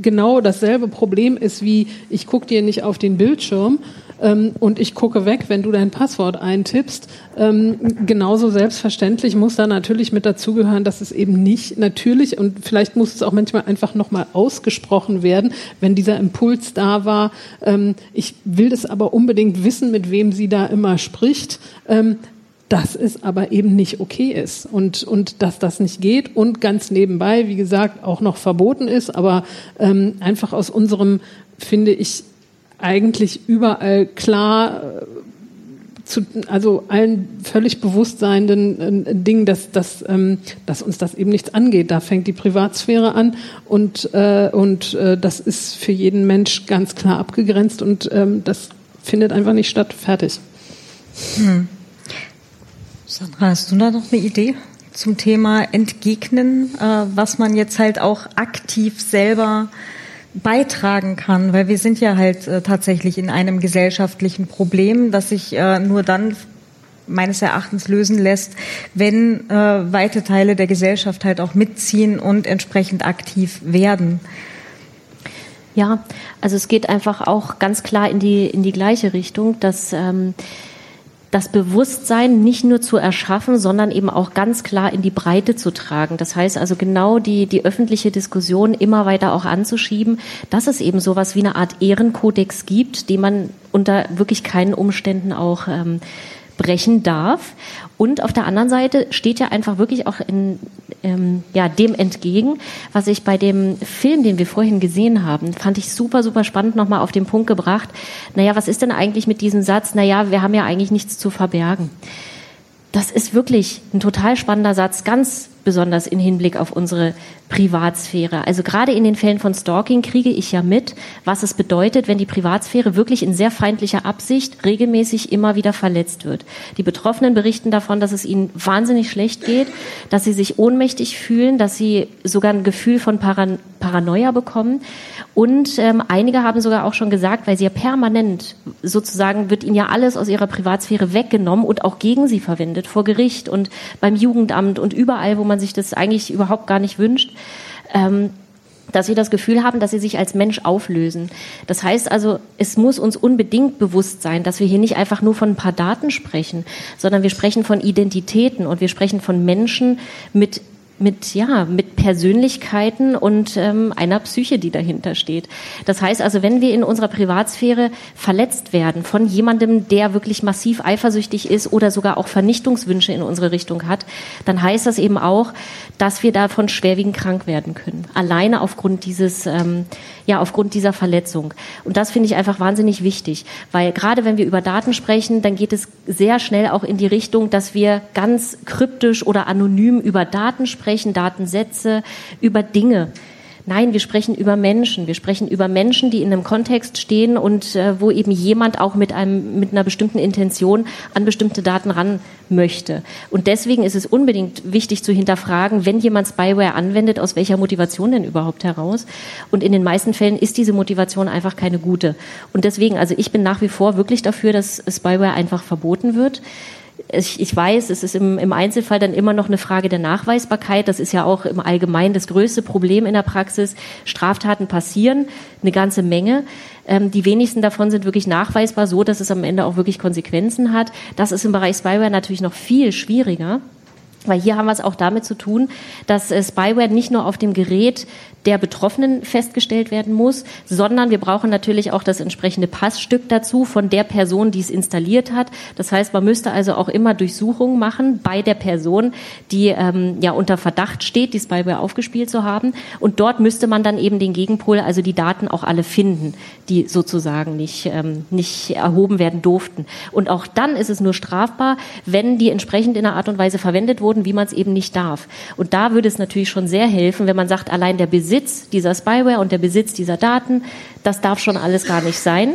genau dasselbe Problem ist wie, ich gucke dir nicht auf den Bildschirm ähm, und ich gucke weg, wenn du dein Passwort eintippst. Ähm, genauso selbstverständlich muss da natürlich mit dazugehören, dass es eben nicht natürlich und vielleicht muss es auch manchmal einfach nochmal ausgesprochen werden, wenn dieser Impuls da war, ähm, ich will das aber unbedingt wissen, mit wem sie da immer spricht ähm, dass es aber eben nicht okay ist und, und dass das nicht geht und ganz nebenbei, wie gesagt, auch noch verboten ist, aber ähm, einfach aus unserem, finde ich, eigentlich überall klar äh, zu, also allen völlig bewusstseinenden äh, Dingen, dass, dass, ähm, dass uns das eben nichts angeht. Da fängt die Privatsphäre an und, äh, und äh, das ist für jeden Mensch ganz klar abgegrenzt und ähm, das findet einfach nicht statt. Fertig. Hm. Sandra, hast du da noch eine Idee zum Thema Entgegnen, äh, was man jetzt halt auch aktiv selber beitragen kann? Weil wir sind ja halt äh, tatsächlich in einem gesellschaftlichen Problem, das sich äh, nur dann meines Erachtens lösen lässt, wenn äh, weite Teile der Gesellschaft halt auch mitziehen und entsprechend aktiv werden. Ja, also es geht einfach auch ganz klar in die in die gleiche Richtung, dass ähm, das Bewusstsein nicht nur zu erschaffen, sondern eben auch ganz klar in die Breite zu tragen. Das heißt also genau die, die öffentliche Diskussion immer weiter auch anzuschieben, dass es eben sowas wie eine Art Ehrenkodex gibt, den man unter wirklich keinen Umständen auch ähm, brechen darf. Und auf der anderen Seite steht ja einfach wirklich auch in, ähm, ja, dem entgegen, was ich bei dem Film, den wir vorhin gesehen haben, fand ich super, super spannend nochmal auf den Punkt gebracht. Naja, was ist denn eigentlich mit diesem Satz? Naja, wir haben ja eigentlich nichts zu verbergen. Das ist wirklich ein total spannender Satz, ganz besonders in Hinblick auf unsere Privatsphäre. Also gerade in den Fällen von Stalking kriege ich ja mit, was es bedeutet, wenn die Privatsphäre wirklich in sehr feindlicher Absicht regelmäßig immer wieder verletzt wird. Die Betroffenen berichten davon, dass es ihnen wahnsinnig schlecht geht, dass sie sich ohnmächtig fühlen, dass sie sogar ein Gefühl von Paran Paranoia bekommen. Und ähm, einige haben sogar auch schon gesagt, weil sie ja permanent sozusagen wird ihnen ja alles aus ihrer Privatsphäre weggenommen und auch gegen sie verwendet vor Gericht und beim Jugendamt und überall, wo man sich das eigentlich überhaupt gar nicht wünscht. Ähm, dass sie das Gefühl haben, dass sie sich als Mensch auflösen. Das heißt also, es muss uns unbedingt bewusst sein, dass wir hier nicht einfach nur von ein paar Daten sprechen, sondern wir sprechen von Identitäten und wir sprechen von Menschen mit mit ja mit Persönlichkeiten und ähm, einer Psyche, die dahinter steht. Das heißt also, wenn wir in unserer Privatsphäre verletzt werden von jemandem, der wirklich massiv eifersüchtig ist oder sogar auch Vernichtungswünsche in unsere Richtung hat, dann heißt das eben auch, dass wir davon schwerwiegend krank werden können, alleine aufgrund dieses ähm, ja aufgrund dieser Verletzung. Und das finde ich einfach wahnsinnig wichtig, weil gerade wenn wir über Daten sprechen, dann geht es sehr schnell auch in die Richtung, dass wir ganz kryptisch oder anonym über Daten sprechen sprechen Datensätze über Dinge. Nein, wir sprechen über Menschen. Wir sprechen über Menschen, die in einem Kontext stehen und äh, wo eben jemand auch mit einem, mit einer bestimmten Intention an bestimmte Daten ran möchte. Und deswegen ist es unbedingt wichtig zu hinterfragen, wenn jemand Spyware anwendet, aus welcher Motivation denn überhaupt heraus? Und in den meisten Fällen ist diese Motivation einfach keine gute. Und deswegen, also ich bin nach wie vor wirklich dafür, dass Spyware einfach verboten wird ich, ich weiß, es ist im, im Einzelfall dann immer noch eine Frage der Nachweisbarkeit. Das ist ja auch im Allgemeinen das größte Problem in der Praxis. Straftaten passieren, eine ganze Menge. Ähm, die wenigsten davon sind wirklich nachweisbar, so dass es am Ende auch wirklich Konsequenzen hat. Das ist im Bereich Spyware natürlich noch viel schwieriger. Weil hier haben wir es auch damit zu tun, dass äh, Spyware nicht nur auf dem Gerät der Betroffenen festgestellt werden muss, sondern wir brauchen natürlich auch das entsprechende Passstück dazu von der Person, die es installiert hat. Das heißt, man müsste also auch immer Durchsuchungen machen bei der Person, die ähm, ja unter Verdacht steht, die Spyware aufgespielt zu haben. Und dort müsste man dann eben den Gegenpol, also die Daten auch alle finden, die sozusagen nicht, ähm, nicht erhoben werden durften. Und auch dann ist es nur strafbar, wenn die entsprechend in einer Art und Weise verwendet wurden, wie man es eben nicht darf. Und da würde es natürlich schon sehr helfen, wenn man sagt, allein der Besitz Besitz dieser Spyware und der Besitz dieser Daten, das darf schon alles gar nicht sein.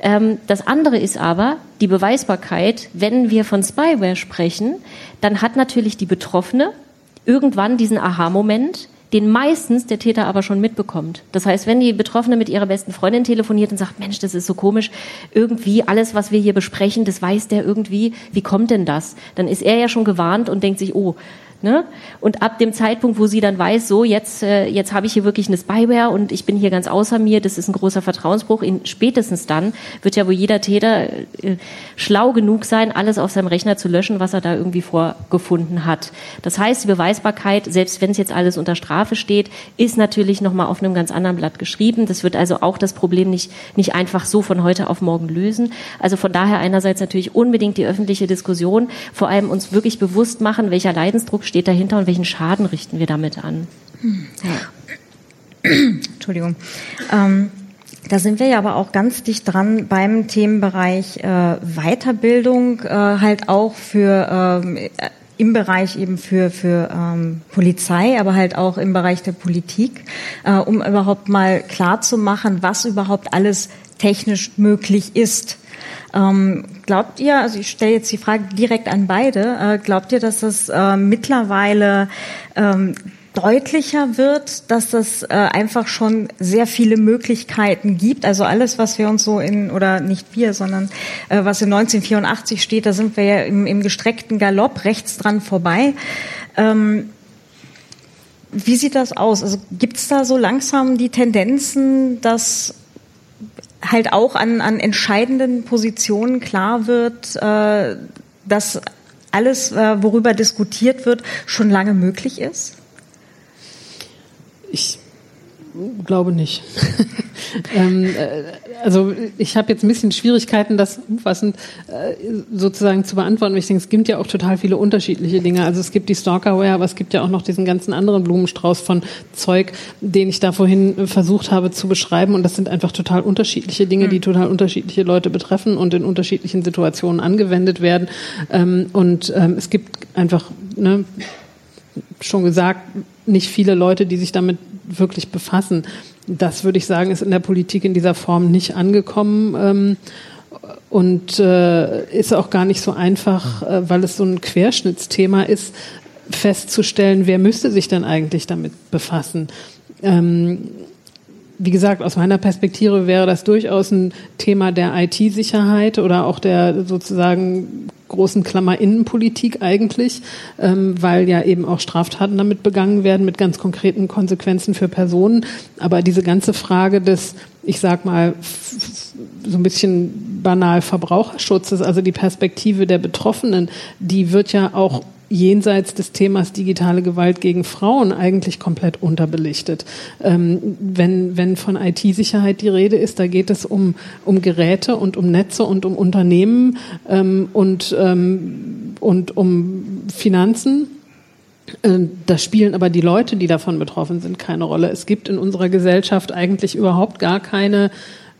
Ähm, das andere ist aber die Beweisbarkeit. Wenn wir von Spyware sprechen, dann hat natürlich die Betroffene irgendwann diesen Aha-Moment, den meistens der Täter aber schon mitbekommt. Das heißt, wenn die Betroffene mit ihrer besten Freundin telefoniert und sagt, Mensch, das ist so komisch, irgendwie alles, was wir hier besprechen, das weiß der irgendwie, wie kommt denn das? Dann ist er ja schon gewarnt und denkt sich, oh, Ne? Und ab dem Zeitpunkt, wo sie dann weiß, so jetzt, äh, jetzt habe ich hier wirklich eine Spyware und ich bin hier ganz außer mir, das ist ein großer Vertrauensbruch, in, spätestens dann wird ja wohl jeder Täter äh, schlau genug sein, alles auf seinem Rechner zu löschen, was er da irgendwie vorgefunden hat. Das heißt, die Beweisbarkeit, selbst wenn es jetzt alles unter Strafe steht, ist natürlich nochmal auf einem ganz anderen Blatt geschrieben. Das wird also auch das Problem nicht, nicht einfach so von heute auf morgen lösen. Also von daher einerseits natürlich unbedingt die öffentliche Diskussion, vor allem uns wirklich bewusst machen, welcher Leidensdruck steht dahinter und welchen Schaden richten wir damit an? Ja. Entschuldigung. Ähm, da sind wir ja aber auch ganz dicht dran beim Themenbereich äh, Weiterbildung, äh, halt auch für ähm, im Bereich eben für für ähm, Polizei, aber halt auch im Bereich der Politik, äh, um überhaupt mal klar zu machen, was überhaupt alles technisch möglich ist. Ähm, glaubt ihr, also ich stelle jetzt die Frage direkt an beide, äh, glaubt ihr, dass das äh, mittlerweile ähm, deutlicher wird, dass das äh, einfach schon sehr viele Möglichkeiten gibt. Also alles, was wir uns so in, oder nicht wir, sondern äh, was in 1984 steht, da sind wir ja im, im gestreckten Galopp rechts dran vorbei. Ähm, wie sieht das aus? Also gibt es da so langsam die Tendenzen, dass halt auch an, an entscheidenden Positionen klar wird, äh, dass alles, äh, worüber diskutiert wird, schon lange möglich ist? Ich glaube nicht. ähm, äh, also ich habe jetzt ein bisschen Schwierigkeiten, das umfassend äh, sozusagen zu beantworten. Ich denke, es gibt ja auch total viele unterschiedliche Dinge. Also es gibt die Stalkerware, aber es gibt ja auch noch diesen ganzen anderen Blumenstrauß von Zeug, den ich da vorhin versucht habe zu beschreiben. Und das sind einfach total unterschiedliche Dinge, die hm. total unterschiedliche Leute betreffen und in unterschiedlichen Situationen angewendet werden. Ähm, und ähm, es gibt einfach ne, schon gesagt, nicht viele Leute, die sich damit wirklich befassen. Das würde ich sagen, ist in der Politik in dieser Form nicht angekommen. Ähm, und äh, ist auch gar nicht so einfach, äh, weil es so ein Querschnittsthema ist, festzustellen, wer müsste sich denn eigentlich damit befassen. Ähm, wie gesagt, aus meiner Perspektive wäre das durchaus ein Thema der IT-Sicherheit oder auch der sozusagen großen Klammer Innenpolitik eigentlich, ähm, weil ja eben auch Straftaten damit begangen werden mit ganz konkreten Konsequenzen für Personen. Aber diese ganze Frage des, ich sag mal, so ein bisschen banal Verbraucherschutzes, also die Perspektive der Betroffenen, die wird ja auch jenseits des Themas digitale Gewalt gegen Frauen eigentlich komplett unterbelichtet. Ähm, wenn, wenn von IT-Sicherheit die Rede ist, da geht es um, um Geräte und um Netze und um Unternehmen ähm, und, ähm, und um Finanzen. Äh, da spielen aber die Leute, die davon betroffen sind, keine Rolle. Es gibt in unserer Gesellschaft eigentlich überhaupt gar keine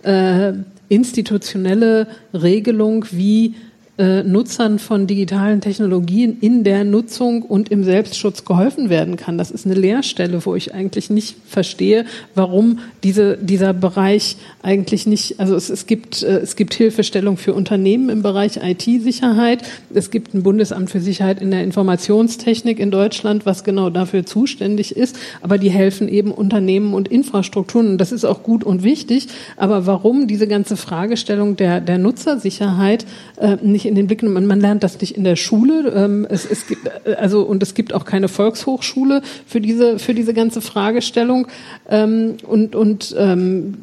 äh, institutionelle Regelung, wie äh, Nutzern von digitalen Technologien in der Nutzung und im Selbstschutz geholfen werden kann. Das ist eine Leerstelle, wo ich eigentlich nicht verstehe, warum diese, dieser Bereich eigentlich nicht, also es, es gibt, äh, es gibt Hilfestellung für Unternehmen im Bereich IT-Sicherheit. Es gibt ein Bundesamt für Sicherheit in der Informationstechnik in Deutschland, was genau dafür zuständig ist. Aber die helfen eben Unternehmen und Infrastrukturen. Und das ist auch gut und wichtig. Aber warum diese ganze Fragestellung der, der Nutzersicherheit äh, nicht in den Blick genommen. Man lernt das nicht in der Schule. Ähm, es, es gibt, äh, also, und es gibt auch keine Volkshochschule für diese, für diese ganze Fragestellung. Ähm, und, und ähm,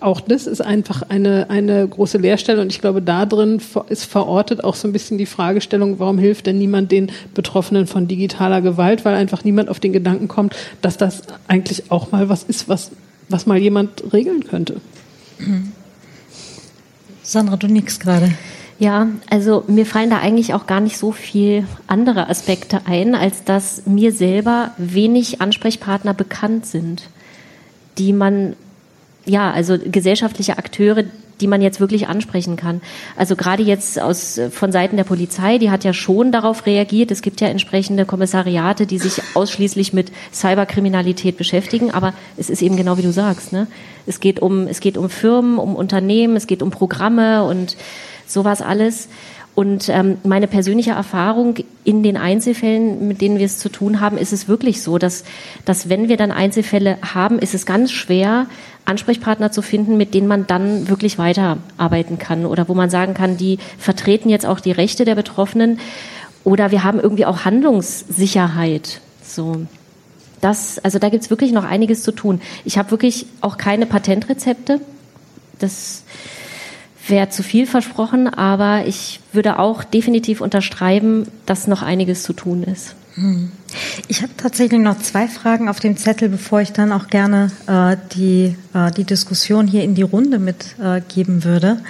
auch das ist einfach eine, eine große Leerstelle. Und ich glaube, da drin ist verortet auch so ein bisschen die Fragestellung, warum hilft denn niemand den Betroffenen von digitaler Gewalt? Weil einfach niemand auf den Gedanken kommt, dass das eigentlich auch mal was ist, was, was mal jemand regeln könnte. Sandra, du nix gerade. Ja, also mir fallen da eigentlich auch gar nicht so viel andere Aspekte ein, als dass mir selber wenig Ansprechpartner bekannt sind, die man, ja, also gesellschaftliche Akteure, die man jetzt wirklich ansprechen kann. Also gerade jetzt aus, von Seiten der Polizei, die hat ja schon darauf reagiert. Es gibt ja entsprechende Kommissariate, die sich ausschließlich mit Cyberkriminalität beschäftigen. Aber es ist eben genau wie du sagst. Ne? Es geht um, es geht um Firmen, um Unternehmen, es geht um Programme und sowas alles. Und ähm, meine persönliche Erfahrung in den Einzelfällen, mit denen wir es zu tun haben, ist es wirklich so, dass, dass wenn wir dann Einzelfälle haben, ist es ganz schwer, Ansprechpartner zu finden, mit denen man dann wirklich weiterarbeiten kann oder wo man sagen kann, die vertreten jetzt auch die Rechte der Betroffenen oder wir haben irgendwie auch Handlungssicherheit. So. Das, also da gibt's wirklich noch einiges zu tun. Ich habe wirklich auch keine Patentrezepte. Das wäre zu viel versprochen, aber ich würde auch definitiv unterschreiben, dass noch einiges zu tun ist. Hm. Ich habe tatsächlich noch zwei Fragen auf dem Zettel, bevor ich dann auch gerne äh, die, äh, die Diskussion hier in die Runde mitgeben äh, würde.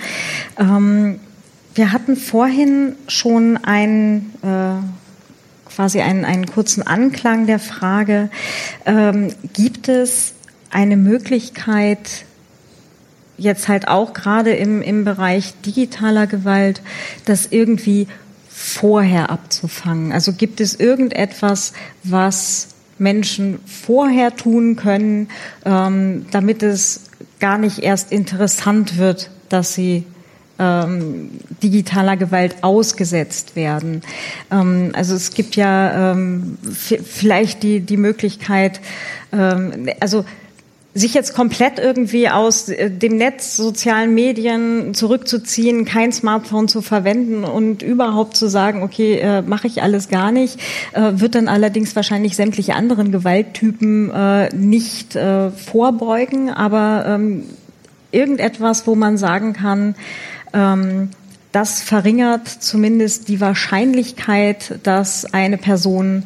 Ähm, wir hatten vorhin schon einen, äh, quasi einen, einen kurzen Anklang der Frage, ähm, gibt es eine Möglichkeit, jetzt halt auch gerade im, im Bereich digitaler Gewalt, das irgendwie vorher abzufangen? Also gibt es irgendetwas, was Menschen vorher tun können, ähm, damit es gar nicht erst interessant wird, dass sie ähm, digitaler Gewalt ausgesetzt werden. Ähm, also es gibt ja ähm, vielleicht die, die Möglichkeit, ähm, also sich jetzt komplett irgendwie aus äh, dem Netz, sozialen Medien zurückzuziehen, kein Smartphone zu verwenden und überhaupt zu sagen, okay, äh, mache ich alles gar nicht, äh, wird dann allerdings wahrscheinlich sämtliche anderen Gewalttypen äh, nicht äh, vorbeugen, aber ähm, irgendetwas, wo man sagen kann, ähm, das verringert zumindest die Wahrscheinlichkeit, dass eine Person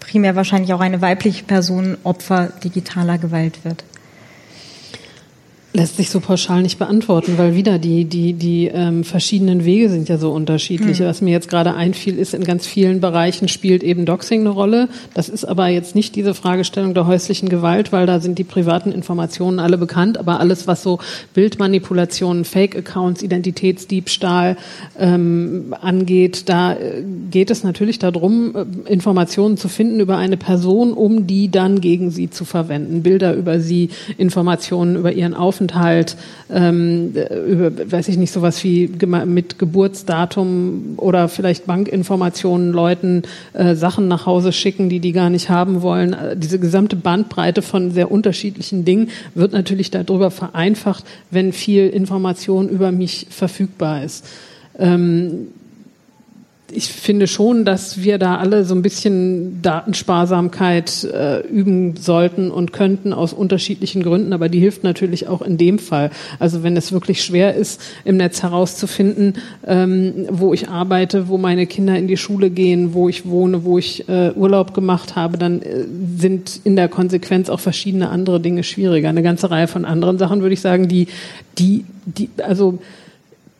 primär wahrscheinlich auch eine weibliche Person Opfer digitaler Gewalt wird. Lässt sich so pauschal nicht beantworten, weil wieder die, die, die ähm, verschiedenen Wege sind ja so unterschiedlich. Mhm. Was mir jetzt gerade einfiel, ist, in ganz vielen Bereichen spielt eben Doxing eine Rolle. Das ist aber jetzt nicht diese Fragestellung der häuslichen Gewalt, weil da sind die privaten Informationen alle bekannt. Aber alles, was so Bildmanipulationen, Fake-Accounts, Identitätsdiebstahl ähm, angeht, da äh, geht es natürlich darum, äh, Informationen zu finden über eine Person, um die dann gegen sie zu verwenden. Bilder über sie, Informationen über ihren Aufenthalt Aufenthalt, ähm, über, weiß ich nicht, sowas wie mit Geburtsdatum oder vielleicht Bankinformationen Leuten äh, Sachen nach Hause schicken, die die gar nicht haben wollen. Äh, diese gesamte Bandbreite von sehr unterschiedlichen Dingen wird natürlich darüber vereinfacht, wenn viel Information über mich verfügbar ist. Ähm, ich finde schon, dass wir da alle so ein bisschen Datensparsamkeit äh, üben sollten und könnten aus unterschiedlichen Gründen, aber die hilft natürlich auch in dem Fall. Also wenn es wirklich schwer ist, im Netz herauszufinden, ähm, wo ich arbeite, wo meine Kinder in die Schule gehen, wo ich wohne, wo ich äh, Urlaub gemacht habe, dann äh, sind in der Konsequenz auch verschiedene andere Dinge schwieriger. Eine ganze Reihe von anderen Sachen würde ich sagen, die, die, die, also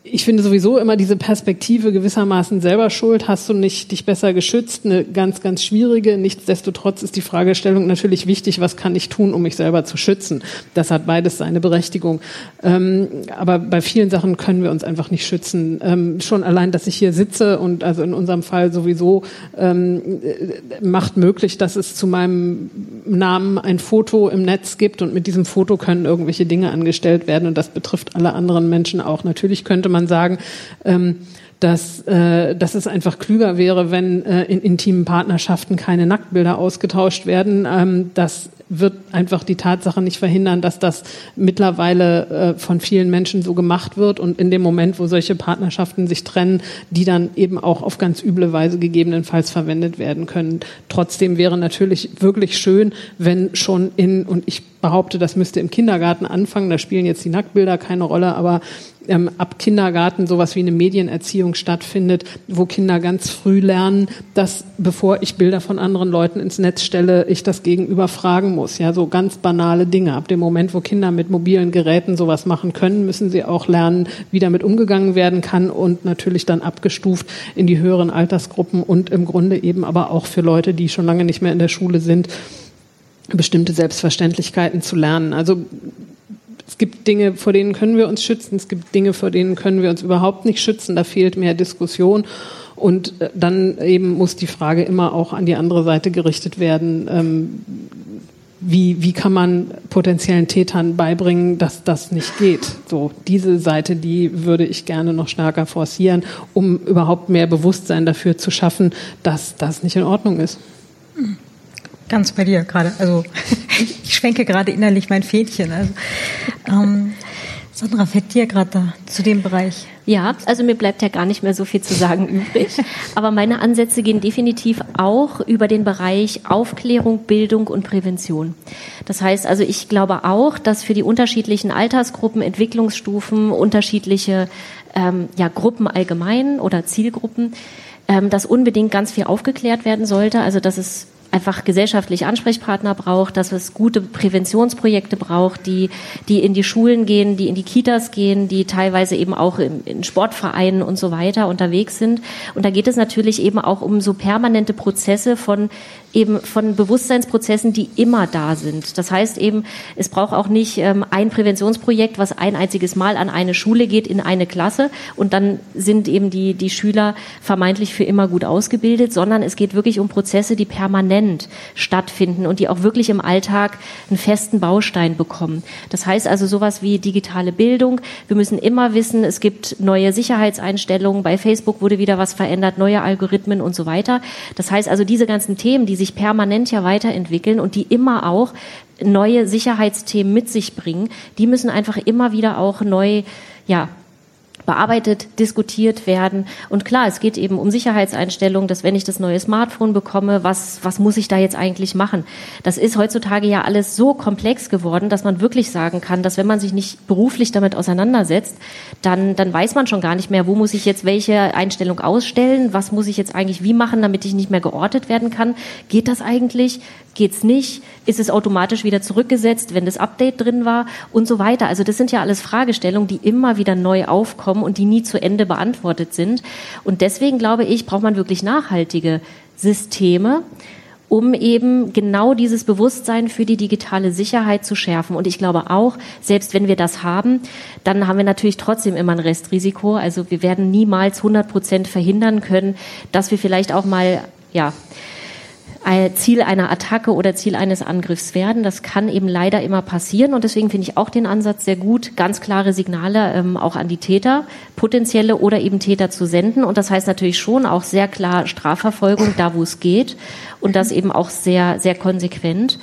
ich finde sowieso immer diese Perspektive gewissermaßen selber schuld, hast du nicht dich besser geschützt, eine ganz, ganz schwierige. Nichtsdestotrotz ist die Fragestellung natürlich wichtig, was kann ich tun, um mich selber zu schützen? Das hat beides seine Berechtigung. Ähm, aber bei vielen Sachen können wir uns einfach nicht schützen. Ähm, schon allein, dass ich hier sitze und also in unserem Fall sowieso ähm, macht möglich, dass es zu meinem Namen ein Foto im Netz gibt und mit diesem Foto können irgendwelche Dinge angestellt werden und das betrifft alle anderen Menschen auch. Natürlich könnte man sagen, ähm, dass, äh, dass es einfach klüger wäre, wenn äh, in intimen Partnerschaften keine Nacktbilder ausgetauscht werden. Ähm, das wird einfach die Tatsache nicht verhindern, dass das mittlerweile äh, von vielen Menschen so gemacht wird und in dem Moment, wo solche Partnerschaften sich trennen, die dann eben auch auf ganz üble Weise gegebenenfalls verwendet werden können. Trotzdem wäre natürlich wirklich schön, wenn schon in, und ich behaupte, das müsste im Kindergarten anfangen, da spielen jetzt die Nacktbilder keine Rolle, aber ähm, ab Kindergarten sowas wie eine Medienerziehung stattfindet, wo Kinder ganz früh lernen, dass bevor ich Bilder von anderen Leuten ins Netz stelle, ich das Gegenüber fragen muss. Ja, so ganz banale Dinge. Ab dem Moment, wo Kinder mit mobilen Geräten sowas machen können, müssen sie auch lernen, wie damit umgegangen werden kann und natürlich dann abgestuft in die höheren Altersgruppen und im Grunde eben aber auch für Leute, die schon lange nicht mehr in der Schule sind, bestimmte Selbstverständlichkeiten zu lernen. Also es gibt Dinge, vor denen können wir uns schützen, es gibt Dinge, vor denen können wir uns überhaupt nicht schützen, da fehlt mehr Diskussion. Und äh, dann eben muss die Frage immer auch an die andere Seite gerichtet werden. Ähm, wie, wie kann man potenziellen Tätern beibringen, dass das nicht geht? So, diese Seite, die würde ich gerne noch stärker forcieren, um überhaupt mehr Bewusstsein dafür zu schaffen, dass das nicht in Ordnung ist. Mhm. Ganz bei dir gerade. Also ich schwenke gerade innerlich mein Fädchen. Also, ähm, Sandra, fällt dir gerade da zu dem Bereich? Ja, also mir bleibt ja gar nicht mehr so viel zu sagen übrig. Aber meine Ansätze gehen definitiv auch über den Bereich Aufklärung, Bildung und Prävention. Das heißt also, ich glaube auch, dass für die unterschiedlichen Altersgruppen, Entwicklungsstufen, unterschiedliche ähm, ja, Gruppen allgemein oder Zielgruppen, ähm, dass unbedingt ganz viel aufgeklärt werden sollte. Also dass es einfach gesellschaftlich Ansprechpartner braucht, dass es gute Präventionsprojekte braucht, die, die in die Schulen gehen, die in die Kitas gehen, die teilweise eben auch in, in Sportvereinen und so weiter unterwegs sind. Und da geht es natürlich eben auch um so permanente Prozesse von eben von Bewusstseinsprozessen, die immer da sind. Das heißt eben, es braucht auch nicht ähm, ein Präventionsprojekt, was ein einziges Mal an eine Schule geht, in eine Klasse und dann sind eben die, die Schüler vermeintlich für immer gut ausgebildet, sondern es geht wirklich um Prozesse, die permanent stattfinden und die auch wirklich im Alltag einen festen Baustein bekommen. Das heißt also sowas wie digitale Bildung. Wir müssen immer wissen, es gibt neue Sicherheitseinstellungen. Bei Facebook wurde wieder was verändert, neue Algorithmen und so weiter. Das heißt also diese ganzen Themen, die sich permanent ja weiterentwickeln und die immer auch neue Sicherheitsthemen mit sich bringen, die müssen einfach immer wieder auch neu, ja, bearbeitet, diskutiert werden. Und klar, es geht eben um Sicherheitseinstellungen, dass wenn ich das neue Smartphone bekomme, was, was muss ich da jetzt eigentlich machen? Das ist heutzutage ja alles so komplex geworden, dass man wirklich sagen kann, dass wenn man sich nicht beruflich damit auseinandersetzt, dann, dann weiß man schon gar nicht mehr, wo muss ich jetzt welche Einstellung ausstellen, was muss ich jetzt eigentlich wie machen, damit ich nicht mehr geortet werden kann. Geht das eigentlich? Geht's nicht? Ist es automatisch wieder zurückgesetzt, wenn das Update drin war und so weiter? Also das sind ja alles Fragestellungen, die immer wieder neu aufkommen und die nie zu Ende beantwortet sind. Und deswegen glaube ich, braucht man wirklich nachhaltige Systeme, um eben genau dieses Bewusstsein für die digitale Sicherheit zu schärfen. Und ich glaube auch, selbst wenn wir das haben, dann haben wir natürlich trotzdem immer ein Restrisiko. Also wir werden niemals 100 Prozent verhindern können, dass wir vielleicht auch mal, ja, Ziel einer Attacke oder Ziel eines Angriffs werden. Das kann eben leider immer passieren und deswegen finde ich auch den Ansatz sehr gut, ganz klare Signale ähm, auch an die Täter, potenzielle oder eben Täter zu senden und das heißt natürlich schon auch sehr klar Strafverfolgung da, wo es geht und das eben auch sehr, sehr konsequent.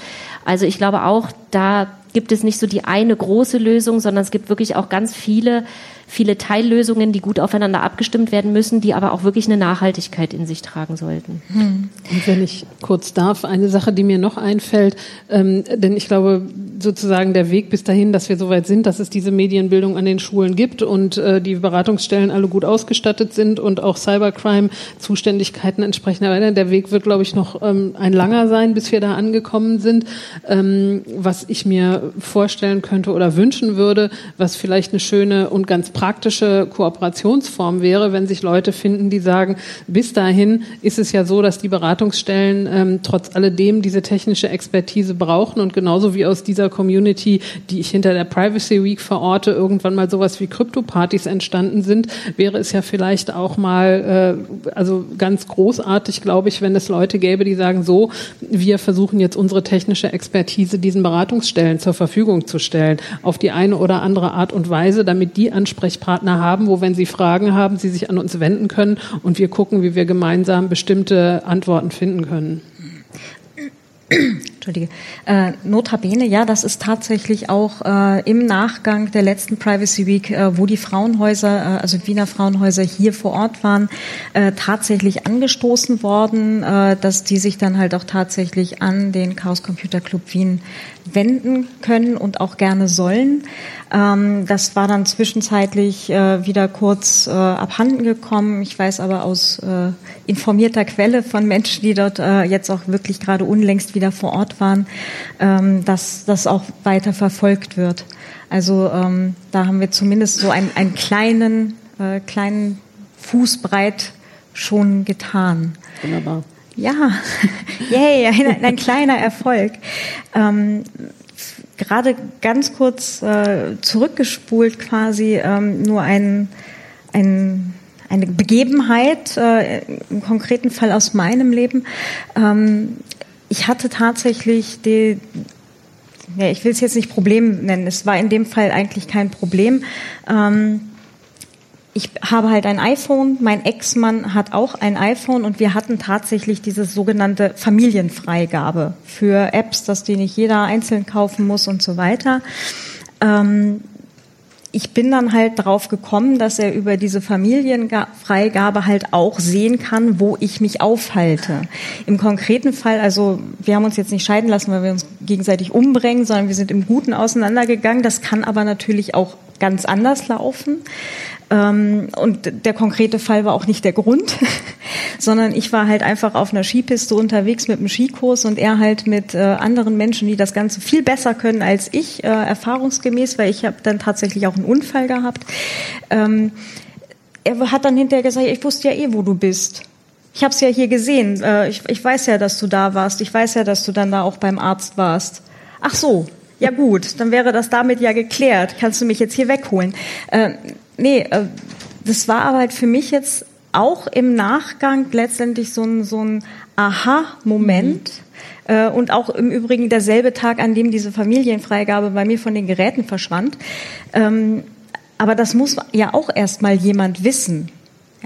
Also ich glaube auch, da gibt es nicht so die eine große Lösung, sondern es gibt wirklich auch ganz viele viele Teillösungen, die gut aufeinander abgestimmt werden müssen, die aber auch wirklich eine Nachhaltigkeit in sich tragen sollten. Hm. Und wenn ich kurz darf, eine Sache, die mir noch einfällt, ähm, denn ich glaube, sozusagen der Weg bis dahin, dass wir soweit sind, dass es diese Medienbildung an den Schulen gibt und äh, die Beratungsstellen alle gut ausgestattet sind und auch Cybercrime-Zuständigkeiten entsprechend erweitern. Der Weg wird, glaube ich, noch ähm, ein langer sein, bis wir da angekommen sind. Ähm, was ich mir vorstellen könnte oder wünschen würde, was vielleicht eine schöne und ganz praktische Kooperationsform wäre, wenn sich Leute finden, die sagen, bis dahin ist es ja so, dass die Beratungsstellen ähm, trotz alledem diese technische Expertise brauchen. Und genauso wie aus dieser Community, die ich hinter der Privacy Week verorte, irgendwann mal sowas wie Krypto-Partys entstanden sind, wäre es ja vielleicht auch mal, äh, also ganz großartig, glaube ich, wenn es Leute gäbe, die sagen, so, wir versuchen jetzt unsere technische Expertise diesen Beratungsstellen zur Verfügung zu stellen, auf die eine oder andere Art und Weise, damit die ansprechen Ansprechpartner haben, wo, wenn Sie Fragen haben, Sie sich an uns wenden können und wir gucken, wie wir gemeinsam bestimmte Antworten finden können. Entschuldige. Äh, notabene, ja, das ist tatsächlich auch äh, im Nachgang der letzten Privacy Week, äh, wo die Frauenhäuser, äh, also Wiener Frauenhäuser hier vor Ort waren, äh, tatsächlich angestoßen worden, äh, dass die sich dann halt auch tatsächlich an den Chaos Computer Club Wien wenden können und auch gerne sollen. Ähm, das war dann zwischenzeitlich wieder kurz abhanden gekommen. Ich weiß aber aus informierter Quelle von Menschen, die dort jetzt auch wirklich gerade unlängst wieder vor Ort waren, ähm, dass das auch weiter verfolgt wird. Also ähm, da haben wir zumindest so einen, einen kleinen, äh, kleinen Fußbreit schon getan. Wunderbar. Ja, yay, ein, ein kleiner Erfolg. Ähm, gerade ganz kurz äh, zurückgespult quasi ähm, nur ein, ein, eine Begebenheit, äh, im konkreten Fall aus meinem Leben. Ähm, ich hatte tatsächlich die, ja, ich will es jetzt nicht Problem nennen, es war in dem Fall eigentlich kein Problem. Ähm, ich habe halt ein iPhone, mein Ex-Mann hat auch ein iPhone und wir hatten tatsächlich diese sogenannte Familienfreigabe für Apps, dass die nicht jeder einzeln kaufen muss und so weiter. Ähm, ich bin dann halt drauf gekommen, dass er über diese Familienfreigabe halt auch sehen kann, wo ich mich aufhalte. Im konkreten Fall, also wir haben uns jetzt nicht scheiden lassen, weil wir uns gegenseitig umbringen, sondern wir sind im Guten auseinandergegangen. Das kann aber natürlich auch ganz anders laufen. Ähm, und der konkrete Fall war auch nicht der Grund, sondern ich war halt einfach auf einer Skipiste unterwegs mit einem Skikurs und er halt mit äh, anderen Menschen, die das Ganze viel besser können als ich, äh, erfahrungsgemäß, weil ich habe dann tatsächlich auch einen Unfall gehabt. Ähm, er hat dann hinterher gesagt, ich wusste ja eh, wo du bist. Ich habe es ja hier gesehen. Äh, ich, ich weiß ja, dass du da warst. Ich weiß ja, dass du dann da auch beim Arzt warst. Ach so, ja gut, dann wäre das damit ja geklärt. Kannst du mich jetzt hier wegholen? Äh, nee, äh, das war aber halt für mich jetzt auch im Nachgang letztendlich so ein, so ein Aha-Moment. Mhm. Äh, und auch im Übrigen derselbe Tag, an dem diese Familienfreigabe bei mir von den Geräten verschwand. Ähm, aber das muss ja auch erstmal jemand wissen.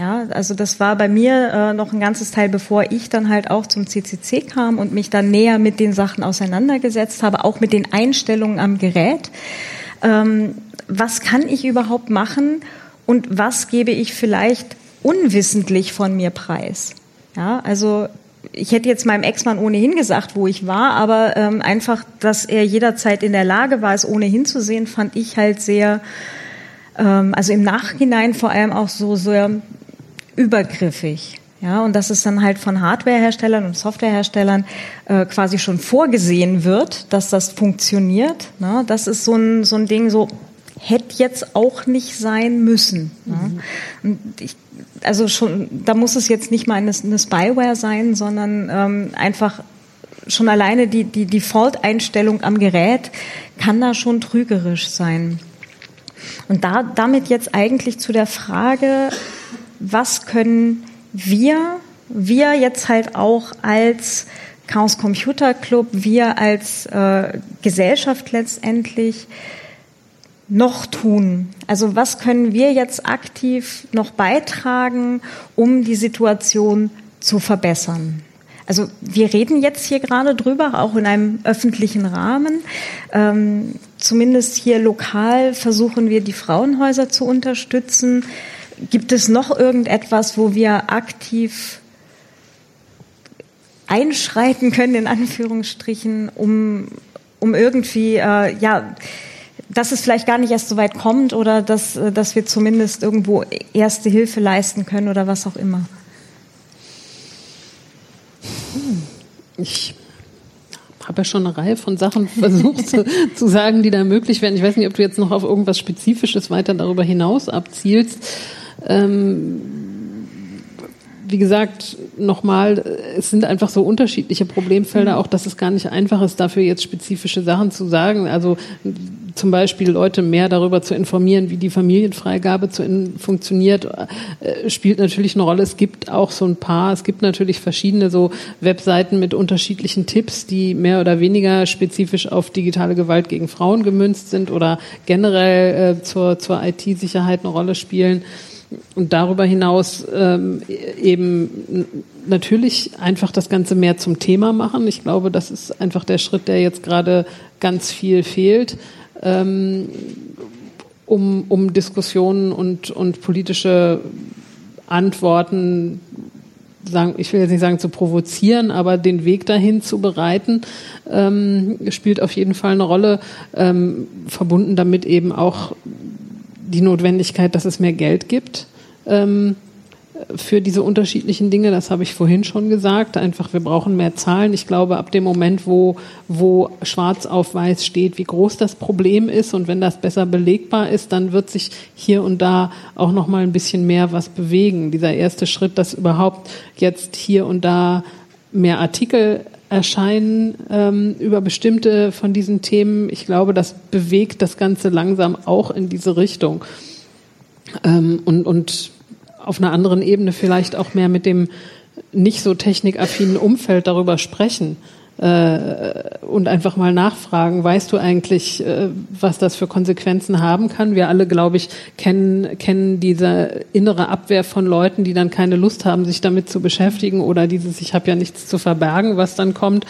Ja, also das war bei mir äh, noch ein ganzes Teil, bevor ich dann halt auch zum CCC kam und mich dann näher mit den Sachen auseinandergesetzt habe, auch mit den Einstellungen am Gerät. Ähm, was kann ich überhaupt machen, und was gebe ich vielleicht unwissentlich von mir preis. Ja, also ich hätte jetzt meinem Ex-Mann ohnehin gesagt, wo ich war, aber ähm, einfach, dass er jederzeit in der Lage war, es ohnehin zu sehen, fand ich halt sehr, ähm, also im Nachhinein vor allem auch so sehr übergriffig. Ja, und dass es dann halt von Hardwareherstellern und Softwareherstellern äh, quasi schon vorgesehen wird, dass das funktioniert. Ne? Das ist so ein, so ein Ding, so hätte jetzt auch nicht sein müssen. Ne? Und ich, also schon, da muss es jetzt nicht mal eine, eine Spyware sein, sondern ähm, einfach schon alleine die, die Default-Einstellung am Gerät kann da schon trügerisch sein. Und da, damit jetzt eigentlich zu der Frage, was können wir, wir jetzt halt auch als Chaos Computer Club, wir als äh, Gesellschaft letztendlich noch tun? Also was können wir jetzt aktiv noch beitragen, um die Situation zu verbessern? Also wir reden jetzt hier gerade drüber, auch in einem öffentlichen Rahmen. Ähm, zumindest hier lokal versuchen wir, die Frauenhäuser zu unterstützen. Gibt es noch irgendetwas, wo wir aktiv einschreiten können, in Anführungsstrichen, um, um irgendwie, äh, ja, dass es vielleicht gar nicht erst so weit kommt oder dass, äh, dass wir zumindest irgendwo erste Hilfe leisten können oder was auch immer? Hm. Ich habe ja schon eine Reihe von Sachen versucht zu, zu, sagen, die da möglich wären. Ich weiß nicht, ob du jetzt noch auf irgendwas Spezifisches weiter darüber hinaus abzielst. Ähm, wie gesagt, nochmal, es sind einfach so unterschiedliche Problemfelder, auch dass es gar nicht einfach ist, dafür jetzt spezifische Sachen zu sagen. Also zum Beispiel Leute mehr darüber zu informieren, wie die Familienfreigabe zu funktioniert, äh, spielt natürlich eine Rolle. Es gibt auch so ein paar, es gibt natürlich verschiedene so Webseiten mit unterschiedlichen Tipps, die mehr oder weniger spezifisch auf digitale Gewalt gegen Frauen gemünzt sind oder generell äh, zur, zur IT-Sicherheit eine Rolle spielen und darüber hinaus ähm, eben natürlich einfach das Ganze mehr zum Thema machen. Ich glaube, das ist einfach der Schritt, der jetzt gerade ganz viel fehlt, ähm, um, um Diskussionen und, und politische Antworten sagen, ich will jetzt nicht sagen zu provozieren, aber den Weg dahin zu bereiten, ähm, spielt auf jeden Fall eine Rolle, ähm, verbunden damit eben auch die Notwendigkeit, dass es mehr Geld gibt ähm, für diese unterschiedlichen Dinge. Das habe ich vorhin schon gesagt. Einfach, wir brauchen mehr Zahlen. Ich glaube, ab dem Moment, wo, wo schwarz auf weiß steht, wie groß das Problem ist und wenn das besser belegbar ist, dann wird sich hier und da auch noch mal ein bisschen mehr was bewegen. Dieser erste Schritt, dass überhaupt jetzt hier und da mehr Artikel erscheinen ähm, über bestimmte von diesen Themen. Ich glaube, das bewegt das Ganze langsam auch in diese Richtung. Ähm, und, und auf einer anderen Ebene vielleicht auch mehr mit dem nicht so technikaffinen Umfeld darüber sprechen äh, und einfach mal nachfragen, weißt du eigentlich, äh, was das für Konsequenzen haben kann? Wir alle, glaube ich, kennen, kennen diese innere Abwehr von Leuten, die dann keine Lust haben, sich damit zu beschäftigen oder dieses, ich habe ja nichts zu verbergen, was dann kommt.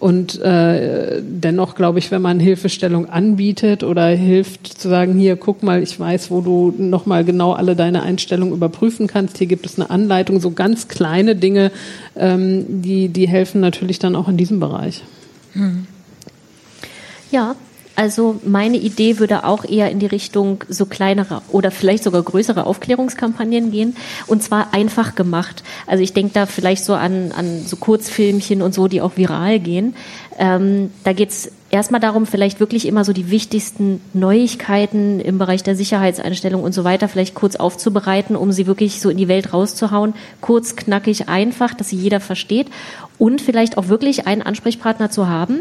Und äh, dennoch, glaube ich, wenn man Hilfestellung anbietet oder hilft zu sagen, hier, guck mal, ich weiß, wo du nochmal genau alle deine Einstellungen überprüfen kannst, hier gibt es eine Anleitung, so ganz kleine Dinge, ähm, die, die helfen natürlich dann auch in diesem Bereich. Hm. Ja, also meine Idee würde auch eher in die Richtung so kleinere oder vielleicht sogar größere Aufklärungskampagnen gehen und zwar einfach gemacht. Also ich denke da vielleicht so an, an so Kurzfilmchen und so, die auch viral gehen. Ähm, da geht's erstmal darum, vielleicht wirklich immer so die wichtigsten Neuigkeiten im Bereich der Sicherheitseinstellung und so weiter vielleicht kurz aufzubereiten, um sie wirklich so in die Welt rauszuhauen. Kurz, knackig, einfach, dass sie jeder versteht und vielleicht auch wirklich einen Ansprechpartner zu haben,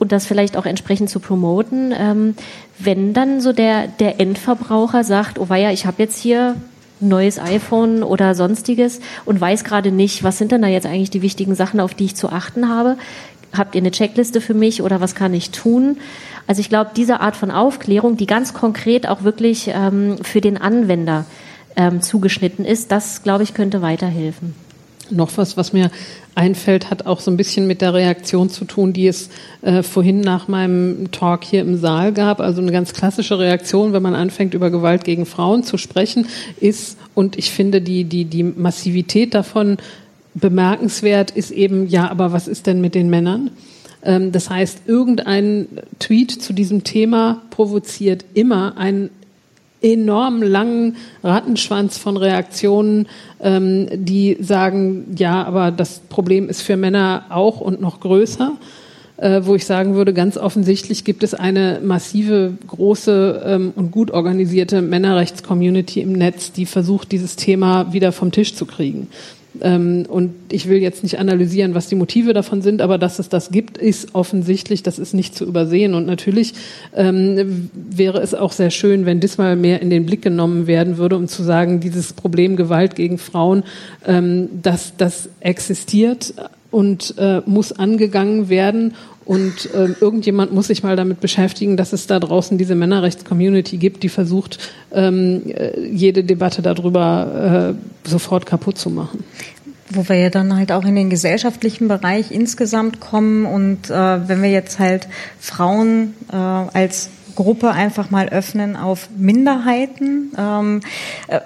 und das vielleicht auch entsprechend zu promoten, ähm, wenn dann so der, der Endverbraucher sagt, oh weia, ich habe jetzt hier neues iPhone oder sonstiges und weiß gerade nicht, was sind denn da jetzt eigentlich die wichtigen Sachen, auf die ich zu achten habe. Habt ihr eine Checkliste für mich oder was kann ich tun? Also ich glaube, diese Art von Aufklärung, die ganz konkret auch wirklich ähm, für den Anwender ähm, zugeschnitten ist, das, glaube ich, könnte weiterhelfen. Noch was, was mir einfällt, hat auch so ein bisschen mit der Reaktion zu tun, die es äh, vorhin nach meinem Talk hier im Saal gab. Also eine ganz klassische Reaktion, wenn man anfängt, über Gewalt gegen Frauen zu sprechen, ist, und ich finde die, die, die Massivität davon bemerkenswert, ist eben, ja, aber was ist denn mit den Männern? Ähm, das heißt, irgendein Tweet zu diesem Thema provoziert immer einen enorm langen Rattenschwanz von Reaktionen, ähm, die sagen, ja, aber das Problem ist für Männer auch und noch größer. Äh, wo ich sagen würde, ganz offensichtlich gibt es eine massive, große ähm, und gut organisierte Männerrechts-Community im Netz, die versucht, dieses Thema wieder vom Tisch zu kriegen. Ähm, und ich will jetzt nicht analysieren, was die Motive davon sind, aber dass es das gibt, ist offensichtlich, das ist nicht zu übersehen. Und natürlich ähm, wäre es auch sehr schön, wenn diesmal mehr in den Blick genommen werden würde, um zu sagen, dieses Problem Gewalt gegen Frauen, ähm, dass das existiert und äh, muss angegangen werden und äh, irgendjemand muss sich mal damit beschäftigen, dass es da draußen diese Männerrechts-Community gibt, die versucht, ähm, äh, jede Debatte darüber äh, sofort kaputt zu machen. Wo wir ja dann halt auch in den gesellschaftlichen Bereich insgesamt kommen und äh, wenn wir jetzt halt Frauen äh, als Gruppe einfach mal öffnen auf Minderheiten, ähm, äh,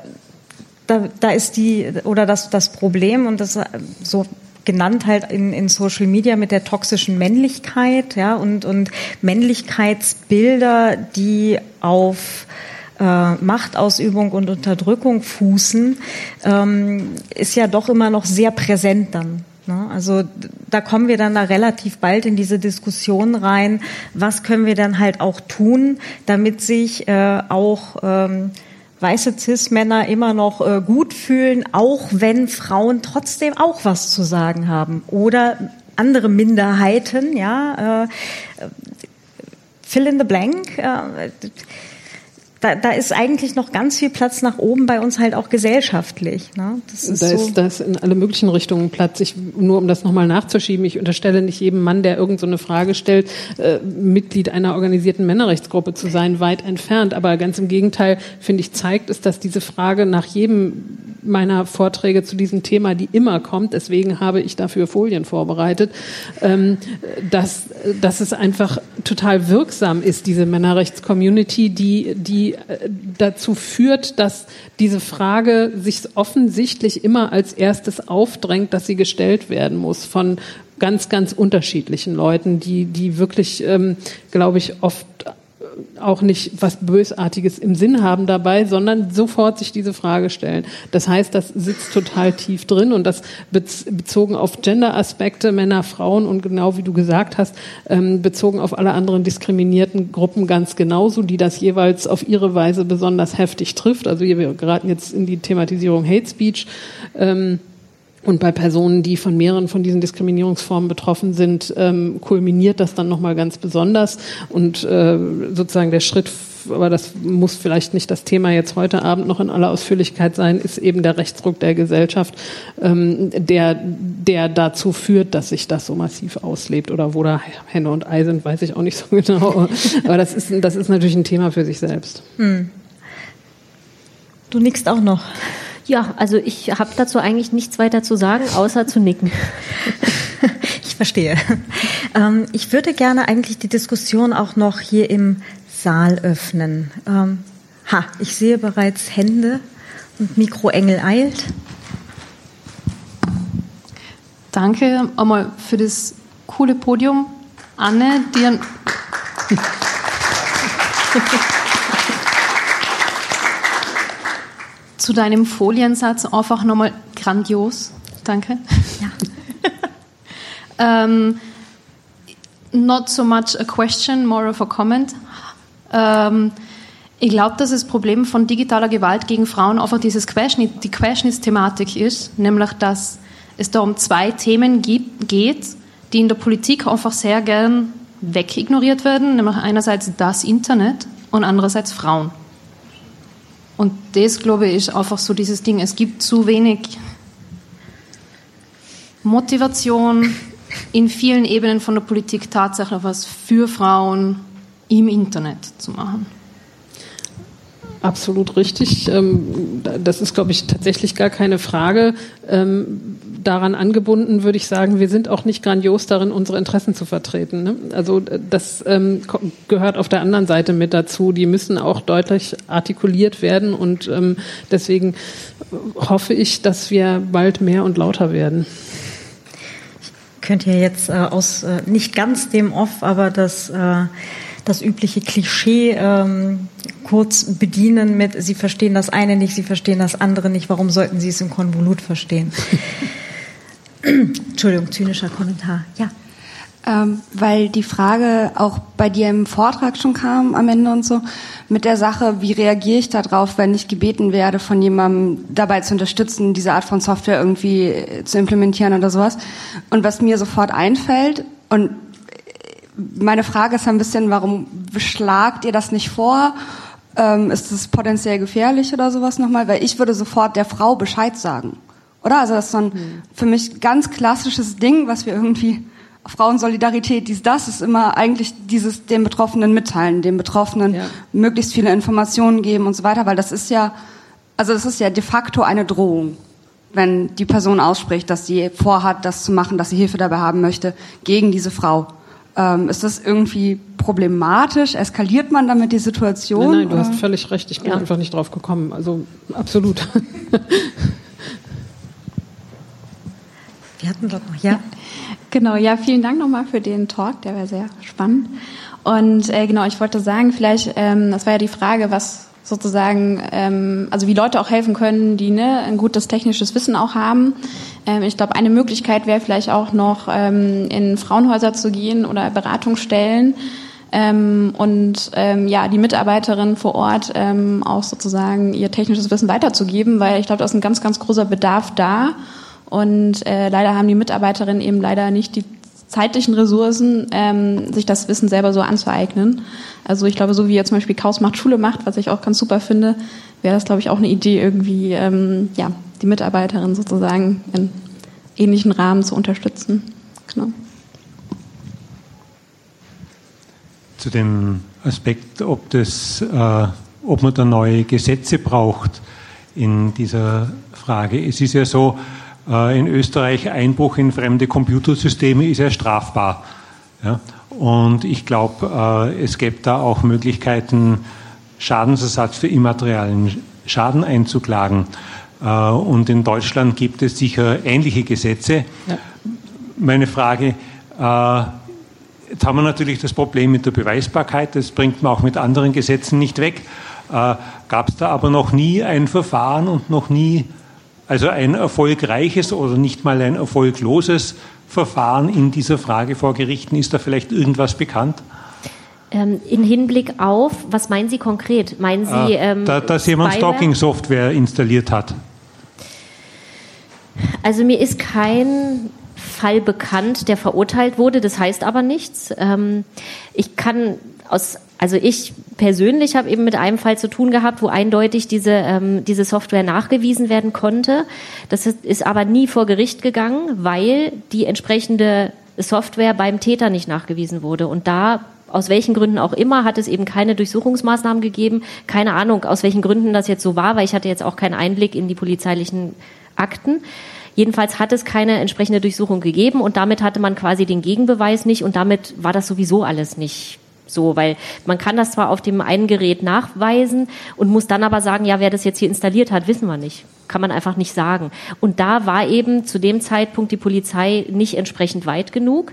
da, da ist die oder das das Problem und das so genannt halt in, in Social Media mit der toxischen Männlichkeit, ja, und, und Männlichkeitsbilder, die auf äh, Machtausübung und Unterdrückung fußen, ähm, ist ja doch immer noch sehr präsent dann. Ne? Also da kommen wir dann da relativ bald in diese Diskussion rein, was können wir dann halt auch tun, damit sich äh, auch ähm, weiße Cis-Männer immer noch äh, gut fühlen, auch wenn Frauen trotzdem auch was zu sagen haben. Oder andere Minderheiten, ja, äh, fill in the blank. Äh, da, da ist eigentlich noch ganz viel Platz nach oben bei uns halt auch gesellschaftlich. Ne? Das ist da, so ist, da ist in alle möglichen Richtungen Platz. Ich, nur um das nochmal nachzuschieben, ich unterstelle nicht jedem Mann, der irgend so eine Frage stellt, äh, Mitglied einer organisierten Männerrechtsgruppe zu sein, weit entfernt. Aber ganz im Gegenteil, finde ich, zeigt es, dass diese Frage nach jedem meiner Vorträge zu diesem Thema, die immer kommt, deswegen habe ich dafür Folien vorbereitet, ähm, dass, dass es einfach total wirksam ist, diese Männerrechtscommunity, die, die äh, dazu führt, dass diese Frage sich offensichtlich immer als erstes aufdrängt, dass sie gestellt werden muss von ganz, ganz unterschiedlichen Leuten, die, die wirklich, ähm, glaube ich, oft auch nicht was Bösartiges im Sinn haben dabei, sondern sofort sich diese Frage stellen. Das heißt, das sitzt total tief drin und das bezogen auf Gender-Aspekte, Männer, Frauen und genau wie du gesagt hast, ähm, bezogen auf alle anderen diskriminierten Gruppen ganz genauso, die das jeweils auf ihre Weise besonders heftig trifft. Also wir geraten jetzt in die Thematisierung Hate Speech. Ähm, und bei Personen, die von mehreren von diesen Diskriminierungsformen betroffen sind, ähm, kulminiert das dann nochmal ganz besonders. Und äh, sozusagen der Schritt, aber das muss vielleicht nicht das Thema jetzt heute Abend noch in aller Ausführlichkeit sein, ist eben der Rechtsdruck der Gesellschaft, ähm, der, der dazu führt, dass sich das so massiv auslebt. Oder wo da Henne und Ei sind, weiß ich auch nicht so genau. aber das ist, das ist natürlich ein Thema für sich selbst. Hm. Du nickst auch noch. Ja, also ich habe dazu eigentlich nichts weiter zu sagen, außer zu nicken. ich verstehe. Ähm, ich würde gerne eigentlich die Diskussion auch noch hier im Saal öffnen. Ähm, ha, ich sehe bereits Hände und Mikroengel eilt. Danke einmal für das coole Podium. Anne, dir. zu deinem Foliensatz einfach nochmal grandios. Danke. Ja. um, not so much a question, more of a comment. Um, ich glaube, dass das Problem von digitaler Gewalt gegen Frauen einfach dieses Querschnitt, die Querschnittsthematik ist, nämlich dass es da um zwei Themen gibt, geht, die in der Politik einfach sehr gern wegignoriert werden, nämlich einerseits das Internet und andererseits Frauen. Und das, glaube ich, ist einfach so dieses Ding. Es gibt zu wenig Motivation in vielen Ebenen von der Politik tatsächlich was für Frauen im Internet zu machen. Absolut richtig. Ähm, das ist, glaube ich, tatsächlich gar keine Frage. Ähm, daran angebunden würde ich sagen, wir sind auch nicht grandios darin, unsere Interessen zu vertreten. Ne? Also das ähm, gehört auf der anderen Seite mit dazu. Die müssen auch deutlich artikuliert werden und deswegen hoffe ich, dass wir bald mehr und lauter werden. Ich könnte ja jetzt äh, aus äh, nicht ganz dem Off, aber das äh, das übliche Klischee ähm, kurz bedienen mit, Sie verstehen das eine nicht, Sie verstehen das andere nicht, warum sollten Sie es im Konvolut verstehen? Entschuldigung, zynischer Kommentar. Ja. Ähm, weil die Frage auch bei dir im Vortrag schon kam am Ende und so, mit der Sache, wie reagiere ich darauf, wenn ich gebeten werde, von jemandem dabei zu unterstützen, diese Art von Software irgendwie zu implementieren oder sowas. Und was mir sofort einfällt, und meine Frage ist ein bisschen, warum schlagt ihr das nicht vor? Ähm, ist es potenziell gefährlich oder sowas nochmal? Weil ich würde sofort der Frau Bescheid sagen. Oder? Also das ist so ein hm. für mich ganz klassisches Ding, was wir irgendwie Frauensolidarität, dies, das ist immer eigentlich dieses den Betroffenen mitteilen, den Betroffenen ja. möglichst viele Informationen geben und so weiter, weil das ist ja, also das ist ja de facto eine Drohung, wenn die Person ausspricht, dass sie vorhat, das zu machen, dass sie Hilfe dabei haben möchte gegen diese Frau. Ähm, ist das irgendwie problematisch? Eskaliert man damit die Situation? Nein, nein du hast völlig recht. Ich bin ja. einfach nicht drauf gekommen. Also absolut. Wir hatten dort noch, ja. Genau, ja, vielen Dank nochmal für den Talk, der war sehr spannend. Und äh, genau, ich wollte sagen, vielleicht, ähm, das war ja die Frage, was sozusagen, ähm, also wie Leute auch helfen können, die ne, ein gutes technisches Wissen auch haben. Ähm, ich glaube, eine Möglichkeit wäre vielleicht auch noch ähm, in Frauenhäuser zu gehen oder Beratungsstellen ähm, und ähm, ja die Mitarbeiterin vor Ort ähm, auch sozusagen ihr technisches Wissen weiterzugeben, weil ich glaube, da ist ein ganz ganz großer Bedarf da und äh, leider haben die Mitarbeiterinnen eben leider nicht die zeitlichen Ressourcen, ähm, sich das Wissen selber so anzueignen. Also ich glaube, so wie jetzt zum Beispiel Chaos macht Schule macht, was ich auch ganz super finde, wäre das, glaube ich, auch eine Idee, irgendwie ähm, ja, die Mitarbeiterin sozusagen in ähnlichen Rahmen zu unterstützen. Genau. Zu dem Aspekt, ob, das, äh, ob man da neue Gesetze braucht in dieser Frage. Es ist ja so, in Österreich Einbruch in fremde Computersysteme ist ja strafbar. Ja? Und ich glaube, äh, es gäbe da auch Möglichkeiten, Schadensersatz für immaterialen Schaden einzuklagen. Äh, und in Deutschland gibt es sicher ähnliche Gesetze. Ja. Meine Frage, jetzt haben wir natürlich das Problem mit der Beweisbarkeit, das bringt man auch mit anderen Gesetzen nicht weg. Gab es da aber noch nie ein Verfahren und noch nie also ein erfolgreiches oder nicht mal ein erfolgloses Verfahren in dieser Frage vor Gerichten. Ist da vielleicht irgendwas bekannt? Ähm, in Hinblick auf, was meinen Sie konkret? Meinen Sie, ah, ähm, da, dass jemand Stalking-Software installiert hat? Also mir ist kein Fall bekannt, der verurteilt wurde. Das heißt aber nichts. Ähm, ich kann aus also ich persönlich habe eben mit einem Fall zu tun gehabt, wo eindeutig diese, ähm, diese Software nachgewiesen werden konnte. Das ist, ist aber nie vor Gericht gegangen, weil die entsprechende Software beim Täter nicht nachgewiesen wurde. Und da aus welchen Gründen auch immer, hat es eben keine Durchsuchungsmaßnahmen gegeben. Keine Ahnung, aus welchen Gründen das jetzt so war, weil ich hatte jetzt auch keinen Einblick in die polizeilichen Akten. Jedenfalls hat es keine entsprechende Durchsuchung gegeben und damit hatte man quasi den Gegenbeweis nicht und damit war das sowieso alles nicht so, weil man kann das zwar auf dem einen Gerät nachweisen und muss dann aber sagen, ja, wer das jetzt hier installiert hat, wissen wir nicht. Kann man einfach nicht sagen. Und da war eben zu dem Zeitpunkt die Polizei nicht entsprechend weit genug.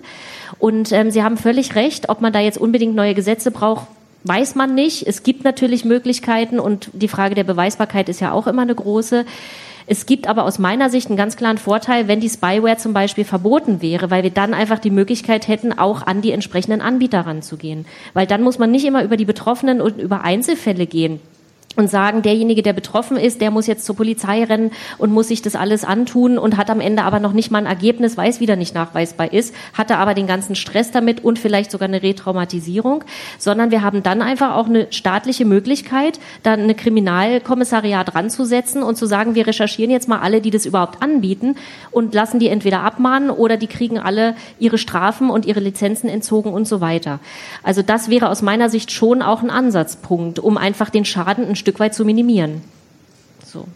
Und ähm, Sie haben völlig recht, ob man da jetzt unbedingt neue Gesetze braucht, weiß man nicht. Es gibt natürlich Möglichkeiten und die Frage der Beweisbarkeit ist ja auch immer eine große. Es gibt aber aus meiner Sicht einen ganz klaren Vorteil, wenn die Spyware zum Beispiel verboten wäre, weil wir dann einfach die Möglichkeit hätten, auch an die entsprechenden Anbieter ranzugehen. Weil dann muss man nicht immer über die Betroffenen und über Einzelfälle gehen und sagen, derjenige, der betroffen ist, der muss jetzt zur Polizei rennen und muss sich das alles antun und hat am Ende aber noch nicht mal ein Ergebnis, weil es wieder nicht nachweisbar ist, hatte aber den ganzen Stress damit und vielleicht sogar eine Retraumatisierung, sondern wir haben dann einfach auch eine staatliche Möglichkeit, da eine Kriminalkommissariat ranzusetzen und zu sagen, wir recherchieren jetzt mal alle, die das überhaupt anbieten und lassen die entweder abmahnen oder die kriegen alle ihre Strafen und ihre Lizenzen entzogen und so weiter. Also das wäre aus meiner Sicht schon auch ein Ansatzpunkt, um einfach den Schaden ein Stück weit zu minimieren. So.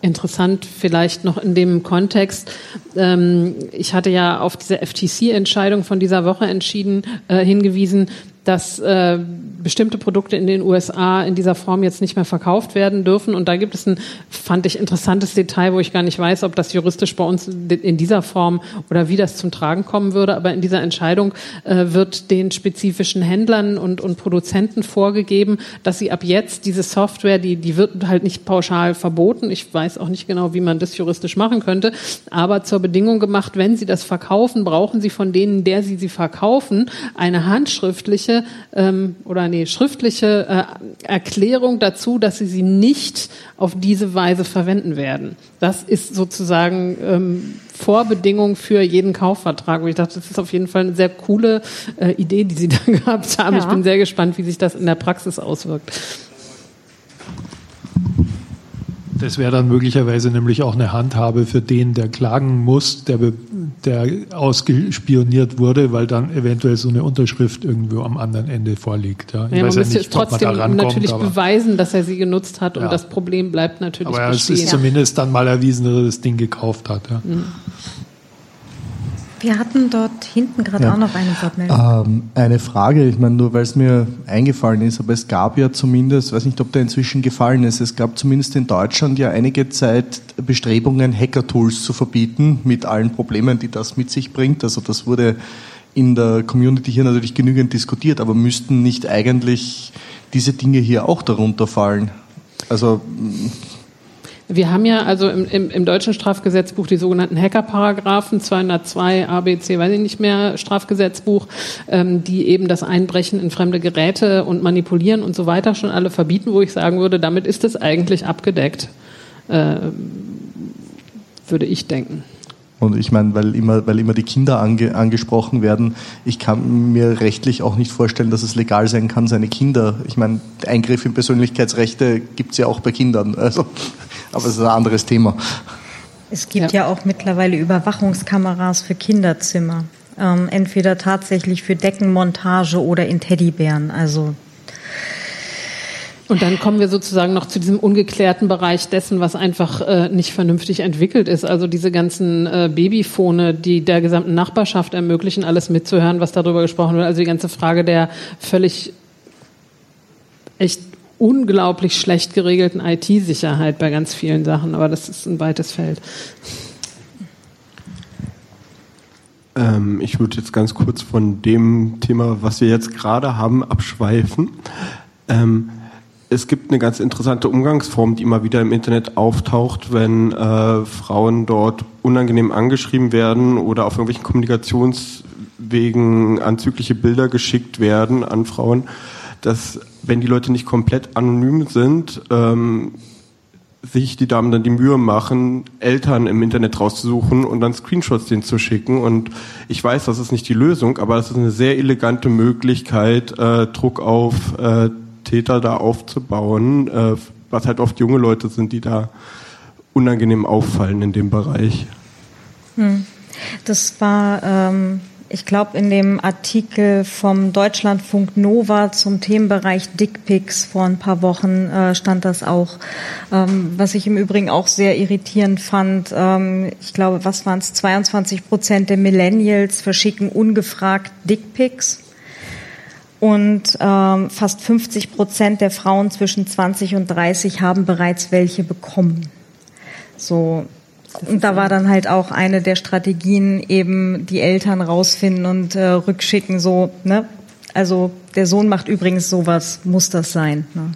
Interessant vielleicht noch in dem Kontext. Ähm, ich hatte ja auf diese FTC-Entscheidung von dieser Woche entschieden, äh, hingewiesen, dass äh, bestimmte Produkte in den USA in dieser Form jetzt nicht mehr verkauft werden dürfen. Und da gibt es ein, fand ich, interessantes Detail, wo ich gar nicht weiß, ob das juristisch bei uns in dieser Form oder wie das zum Tragen kommen würde. Aber in dieser Entscheidung äh, wird den spezifischen Händlern und, und Produzenten vorgegeben, dass sie ab jetzt diese Software, die, die wird halt nicht pauschal verboten. Ich weiß auch nicht genau, wie man das juristisch machen könnte. Aber zur Bedingung gemacht, wenn sie das verkaufen, brauchen sie von denen, der sie sie verkaufen, eine handschriftliche ähm, oder nee, schriftliche äh, Erklärung dazu, dass sie sie nicht auf diese Weise verwenden werden. Das ist sozusagen ähm, Vorbedingung für jeden Kaufvertrag. Und ich dachte, das ist auf jeden Fall eine sehr coole äh, Idee, die Sie da gehabt haben. Ja. Ich bin sehr gespannt, wie sich das in der Praxis auswirkt. Das wäre dann möglicherweise nämlich auch eine Handhabe für den, der klagen muss, der, der ausgespioniert wurde, weil dann eventuell so eine Unterschrift irgendwo am anderen Ende vorliegt. Ja, ich ja, man ja müsste nicht, trotzdem natürlich beweisen, dass er sie genutzt hat und ja. das Problem bleibt natürlich aber bestehen. Aber es ist zumindest dann mal erwiesen, dass er das Ding gekauft hat. Ja. Mhm. Wir hatten dort hinten gerade ja. auch noch eine Wortmeldung. Ähm, eine Frage, ich meine, nur weil es mir eingefallen ist, aber es gab ja zumindest, weiß nicht, ob der inzwischen gefallen ist, es gab zumindest in Deutschland ja einige Zeit Bestrebungen, Hacker-Tools zu verbieten, mit allen Problemen, die das mit sich bringt. Also das wurde in der Community hier natürlich genügend diskutiert, aber müssten nicht eigentlich diese Dinge hier auch darunter fallen? Also wir haben ja also im, im, im deutschen Strafgesetzbuch die sogenannten Hacker-Paragraphen 202 ABC, weiß ich nicht mehr, Strafgesetzbuch, ähm, die eben das Einbrechen in fremde Geräte und Manipulieren und so weiter schon alle verbieten, wo ich sagen würde, damit ist es eigentlich abgedeckt, äh, würde ich denken. Und ich meine, weil immer, weil immer die Kinder ange, angesprochen werden, ich kann mir rechtlich auch nicht vorstellen, dass es legal sein kann, seine Kinder. Ich meine, Eingriff in Persönlichkeitsrechte gibt es ja auch bei Kindern. Also, aber es ist ein anderes Thema. Es gibt ja, ja auch mittlerweile Überwachungskameras für Kinderzimmer. Ähm, entweder tatsächlich für Deckenmontage oder in Teddybären. Also und dann kommen wir sozusagen noch zu diesem ungeklärten Bereich dessen, was einfach äh, nicht vernünftig entwickelt ist. Also diese ganzen äh, Babyfone, die der gesamten Nachbarschaft ermöglichen, alles mitzuhören, was darüber gesprochen wird. Also die ganze Frage der völlig echt unglaublich schlecht geregelten IT-Sicherheit bei ganz vielen Sachen. Aber das ist ein weites Feld. Ähm, ich würde jetzt ganz kurz von dem Thema, was wir jetzt gerade haben, abschweifen. Ähm, es gibt eine ganz interessante Umgangsform, die immer wieder im Internet auftaucht, wenn äh, Frauen dort unangenehm angeschrieben werden oder auf irgendwelchen Kommunikationswegen anzügliche Bilder geschickt werden an Frauen, dass wenn die Leute nicht komplett anonym sind, ähm, sich die Damen dann die Mühe machen, Eltern im Internet rauszusuchen und dann Screenshots denen zu schicken. Und ich weiß, das ist nicht die Lösung, aber das ist eine sehr elegante Möglichkeit, äh, Druck auf äh, Täter da aufzubauen, äh, was halt oft junge Leute sind, die da unangenehm auffallen in dem Bereich. Hm. Das war, ähm, ich glaube, in dem Artikel vom Deutschlandfunk Nova zum Themenbereich Dickpics vor ein paar Wochen äh, stand das auch. Ähm, was ich im Übrigen auch sehr irritierend fand, ähm, ich glaube, was waren es, 22 Prozent der Millennials verschicken ungefragt Dickpics und ähm, fast 50 Prozent der Frauen zwischen 20 und 30 haben bereits welche bekommen. So. Und da war dann halt auch eine der Strategien eben die Eltern rausfinden und äh, rückschicken, so, ne? Also der Sohn macht übrigens sowas, muss das sein. Ne?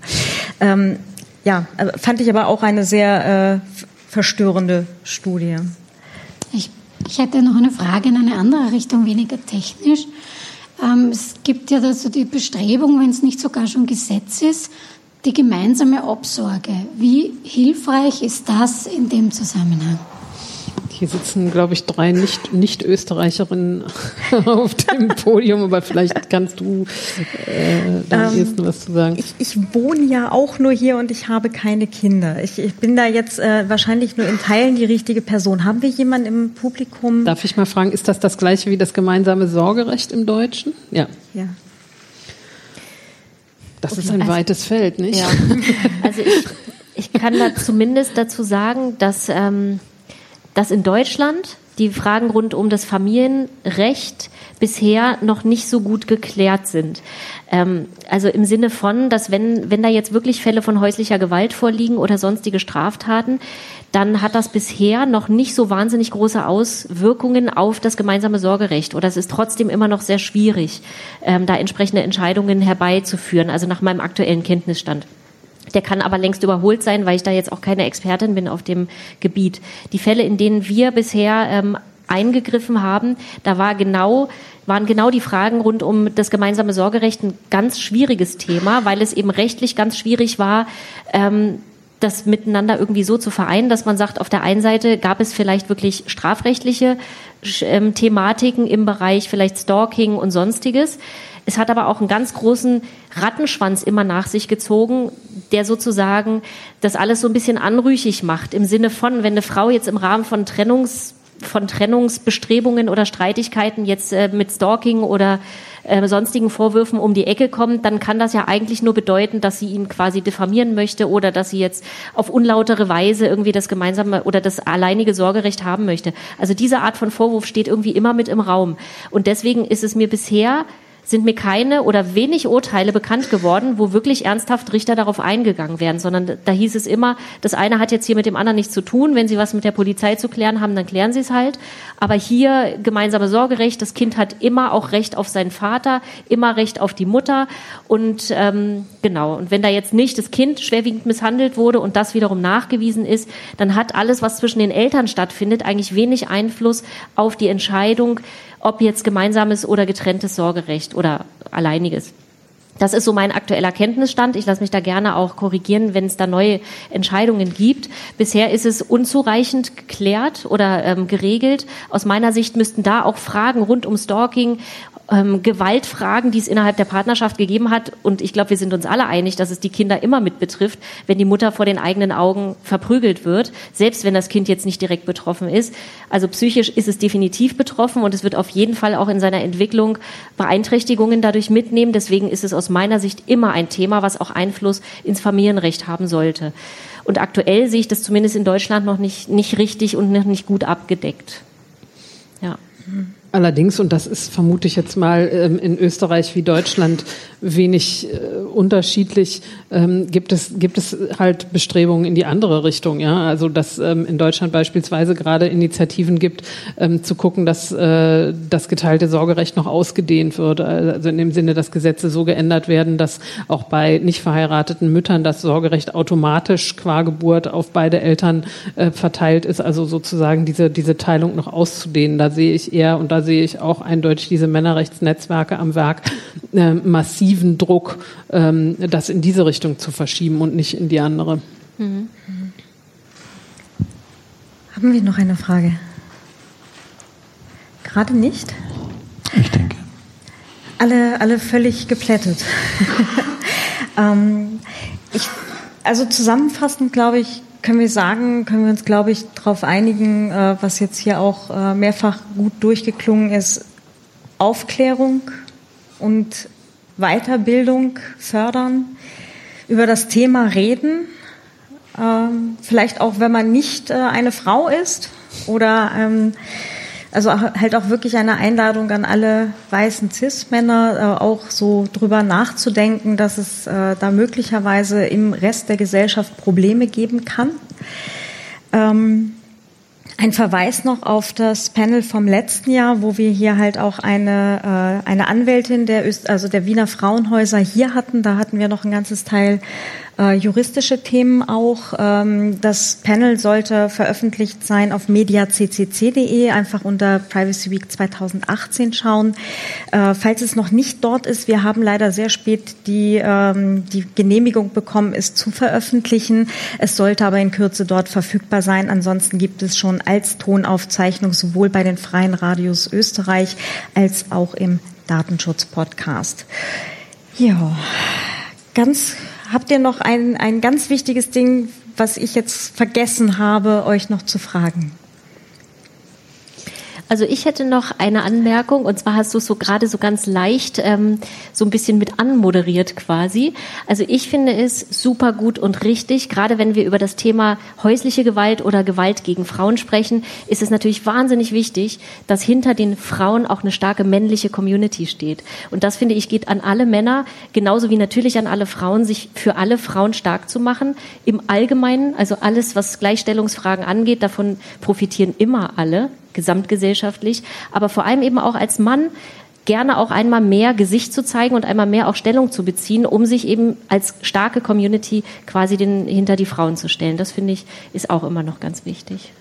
Ähm, ja, also fand ich aber auch eine sehr äh, verstörende Studie. Ich, ich hätte noch eine Frage in eine andere Richtung, weniger technisch. Ähm, es gibt ja dazu die Bestrebung, wenn es nicht sogar schon Gesetz ist, die gemeinsame Obsorge. Wie hilfreich ist das in dem Zusammenhang? Hier sitzen, glaube ich, drei Nicht-Österreicherinnen nicht auf dem Podium, aber vielleicht kannst du äh, da am ähm, was zu sagen. Ich, ich, wohne ja auch nur hier und ich habe keine Kinder. Ich, ich bin da jetzt äh, wahrscheinlich nur in Teilen die richtige Person. Haben wir jemanden im Publikum? Darf ich mal fragen, ist das das gleiche wie das gemeinsame Sorgerecht im Deutschen? Ja. Ja. Das ist ein also, weites Feld, nicht? Ja. Also ich, ich kann da zumindest dazu sagen, dass, ähm, dass in Deutschland die Fragen rund um das Familienrecht bisher noch nicht so gut geklärt sind. Ähm, also im Sinne von, dass wenn, wenn da jetzt wirklich Fälle von häuslicher Gewalt vorliegen oder sonstige Straftaten, dann hat das bisher noch nicht so wahnsinnig große Auswirkungen auf das gemeinsame Sorgerecht. Oder es ist trotzdem immer noch sehr schwierig, ähm, da entsprechende Entscheidungen herbeizuführen, also nach meinem aktuellen Kenntnisstand. Der kann aber längst überholt sein, weil ich da jetzt auch keine Expertin bin auf dem Gebiet. Die Fälle, in denen wir bisher ähm, eingegriffen haben, da war genau waren genau die Fragen rund um das gemeinsame Sorgerecht ein ganz schwieriges Thema, weil es eben rechtlich ganz schwierig war, ähm, das miteinander irgendwie so zu vereinen, dass man sagt, auf der einen Seite gab es vielleicht wirklich strafrechtliche ähm, Thematiken im Bereich vielleicht Stalking und sonstiges. Es hat aber auch einen ganz großen Rattenschwanz immer nach sich gezogen, der sozusagen das alles so ein bisschen anrüchig macht. Im Sinne von, wenn eine Frau jetzt im Rahmen von Trennungs von Trennungsbestrebungen oder Streitigkeiten jetzt äh, mit Stalking oder äh, sonstigen Vorwürfen um die Ecke kommt, dann kann das ja eigentlich nur bedeuten, dass sie ihn quasi diffamieren möchte oder dass sie jetzt auf unlautere Weise irgendwie das gemeinsame oder das alleinige Sorgerecht haben möchte. Also diese Art von Vorwurf steht irgendwie immer mit im Raum. Und deswegen ist es mir bisher sind mir keine oder wenig Urteile bekannt geworden, wo wirklich ernsthaft Richter darauf eingegangen werden, sondern da hieß es immer, das eine hat jetzt hier mit dem anderen nichts zu tun. Wenn Sie was mit der Polizei zu klären haben, dann klären Sie es halt. Aber hier gemeinsame Sorgerecht, das Kind hat immer auch Recht auf seinen Vater, immer Recht auf die Mutter. Und ähm, genau, und wenn da jetzt nicht das Kind schwerwiegend misshandelt wurde und das wiederum nachgewiesen ist, dann hat alles, was zwischen den Eltern stattfindet, eigentlich wenig Einfluss auf die Entscheidung, ob jetzt gemeinsames oder getrenntes Sorgerecht oder alleiniges. Das ist so mein aktueller Kenntnisstand. Ich lasse mich da gerne auch korrigieren, wenn es da neue Entscheidungen gibt. Bisher ist es unzureichend geklärt oder ähm, geregelt. Aus meiner Sicht müssten da auch Fragen rund um Stalking, ähm, Gewaltfragen, die es innerhalb der Partnerschaft gegeben hat. Und ich glaube, wir sind uns alle einig, dass es die Kinder immer mit betrifft, wenn die Mutter vor den eigenen Augen verprügelt wird, selbst wenn das Kind jetzt nicht direkt betroffen ist. Also psychisch ist es definitiv betroffen und es wird auf jeden Fall auch in seiner Entwicklung Beeinträchtigungen dadurch mitnehmen. Deswegen ist es aus meiner Sicht immer ein Thema, was auch Einfluss ins Familienrecht haben sollte. Und aktuell sehe ich das zumindest in Deutschland noch nicht, nicht richtig und noch nicht gut abgedeckt. Ja. Allerdings, und das ist vermute ich jetzt mal ähm, in Österreich wie Deutschland wenig äh, unterschiedlich, ähm, gibt es gibt es halt Bestrebungen in die andere Richtung. Ja, also dass ähm, in Deutschland beispielsweise gerade Initiativen gibt, zu gucken, dass äh, das geteilte Sorgerecht noch ausgedehnt wird. Also in dem Sinne, dass Gesetze so geändert werden, dass auch bei nicht verheirateten Müttern das Sorgerecht automatisch qua Geburt auf beide Eltern äh, verteilt ist. Also sozusagen diese diese Teilung noch auszudehnen. Da sehe ich eher und da sehe ich auch eindeutig diese Männerrechtsnetzwerke am Werk, äh, massiven Druck, ähm, das in diese Richtung zu verschieben und nicht in die andere. Mhm. Haben wir noch eine Frage? Gerade nicht? Ich denke. Alle, alle völlig geplättet. ähm, ich, also zusammenfassend glaube ich, können wir sagen, können wir uns, glaube ich, darauf einigen, äh, was jetzt hier auch äh, mehrfach gut durchgeklungen ist, Aufklärung und Weiterbildung fördern, über das Thema reden, ähm, vielleicht auch, wenn man nicht äh, eine Frau ist oder ähm, also halt auch wirklich eine Einladung an alle weißen Cis-Männer, äh, auch so drüber nachzudenken, dass es äh, da möglicherweise im Rest der Gesellschaft Probleme geben kann. Ähm, ein Verweis noch auf das Panel vom letzten Jahr, wo wir hier halt auch eine, äh, eine Anwältin der, Öst also der Wiener Frauenhäuser hier hatten. Da hatten wir noch ein ganzes Teil äh, juristische Themen auch. Ähm, das Panel sollte veröffentlicht sein auf mediaccc.de, einfach unter Privacy Week 2018 schauen. Äh, falls es noch nicht dort ist, wir haben leider sehr spät die, ähm, die Genehmigung bekommen, es zu veröffentlichen. Es sollte aber in Kürze dort verfügbar sein. Ansonsten gibt es schon als Tonaufzeichnung sowohl bei den freien Radios Österreich als auch im Datenschutz-Podcast. Ja, ganz habt ihr noch ein, ein ganz wichtiges Ding, was ich jetzt vergessen habe, euch noch zu fragen? Also ich hätte noch eine Anmerkung und zwar hast du es so gerade so ganz leicht ähm, so ein bisschen mit anmoderiert quasi. Also ich finde es super gut und richtig, gerade wenn wir über das Thema häusliche Gewalt oder Gewalt gegen Frauen sprechen, ist es natürlich wahnsinnig wichtig, dass hinter den Frauen auch eine starke männliche Community steht. Und das finde ich geht an alle Männer, genauso wie natürlich an alle Frauen, sich für alle Frauen stark zu machen. Im Allgemeinen, also alles, was Gleichstellungsfragen angeht, davon profitieren immer alle gesamtgesellschaftlich, aber vor allem eben auch als Mann gerne auch einmal mehr Gesicht zu zeigen und einmal mehr auch Stellung zu beziehen, um sich eben als starke Community quasi den, hinter die Frauen zu stellen. Das finde ich ist auch immer noch ganz wichtig.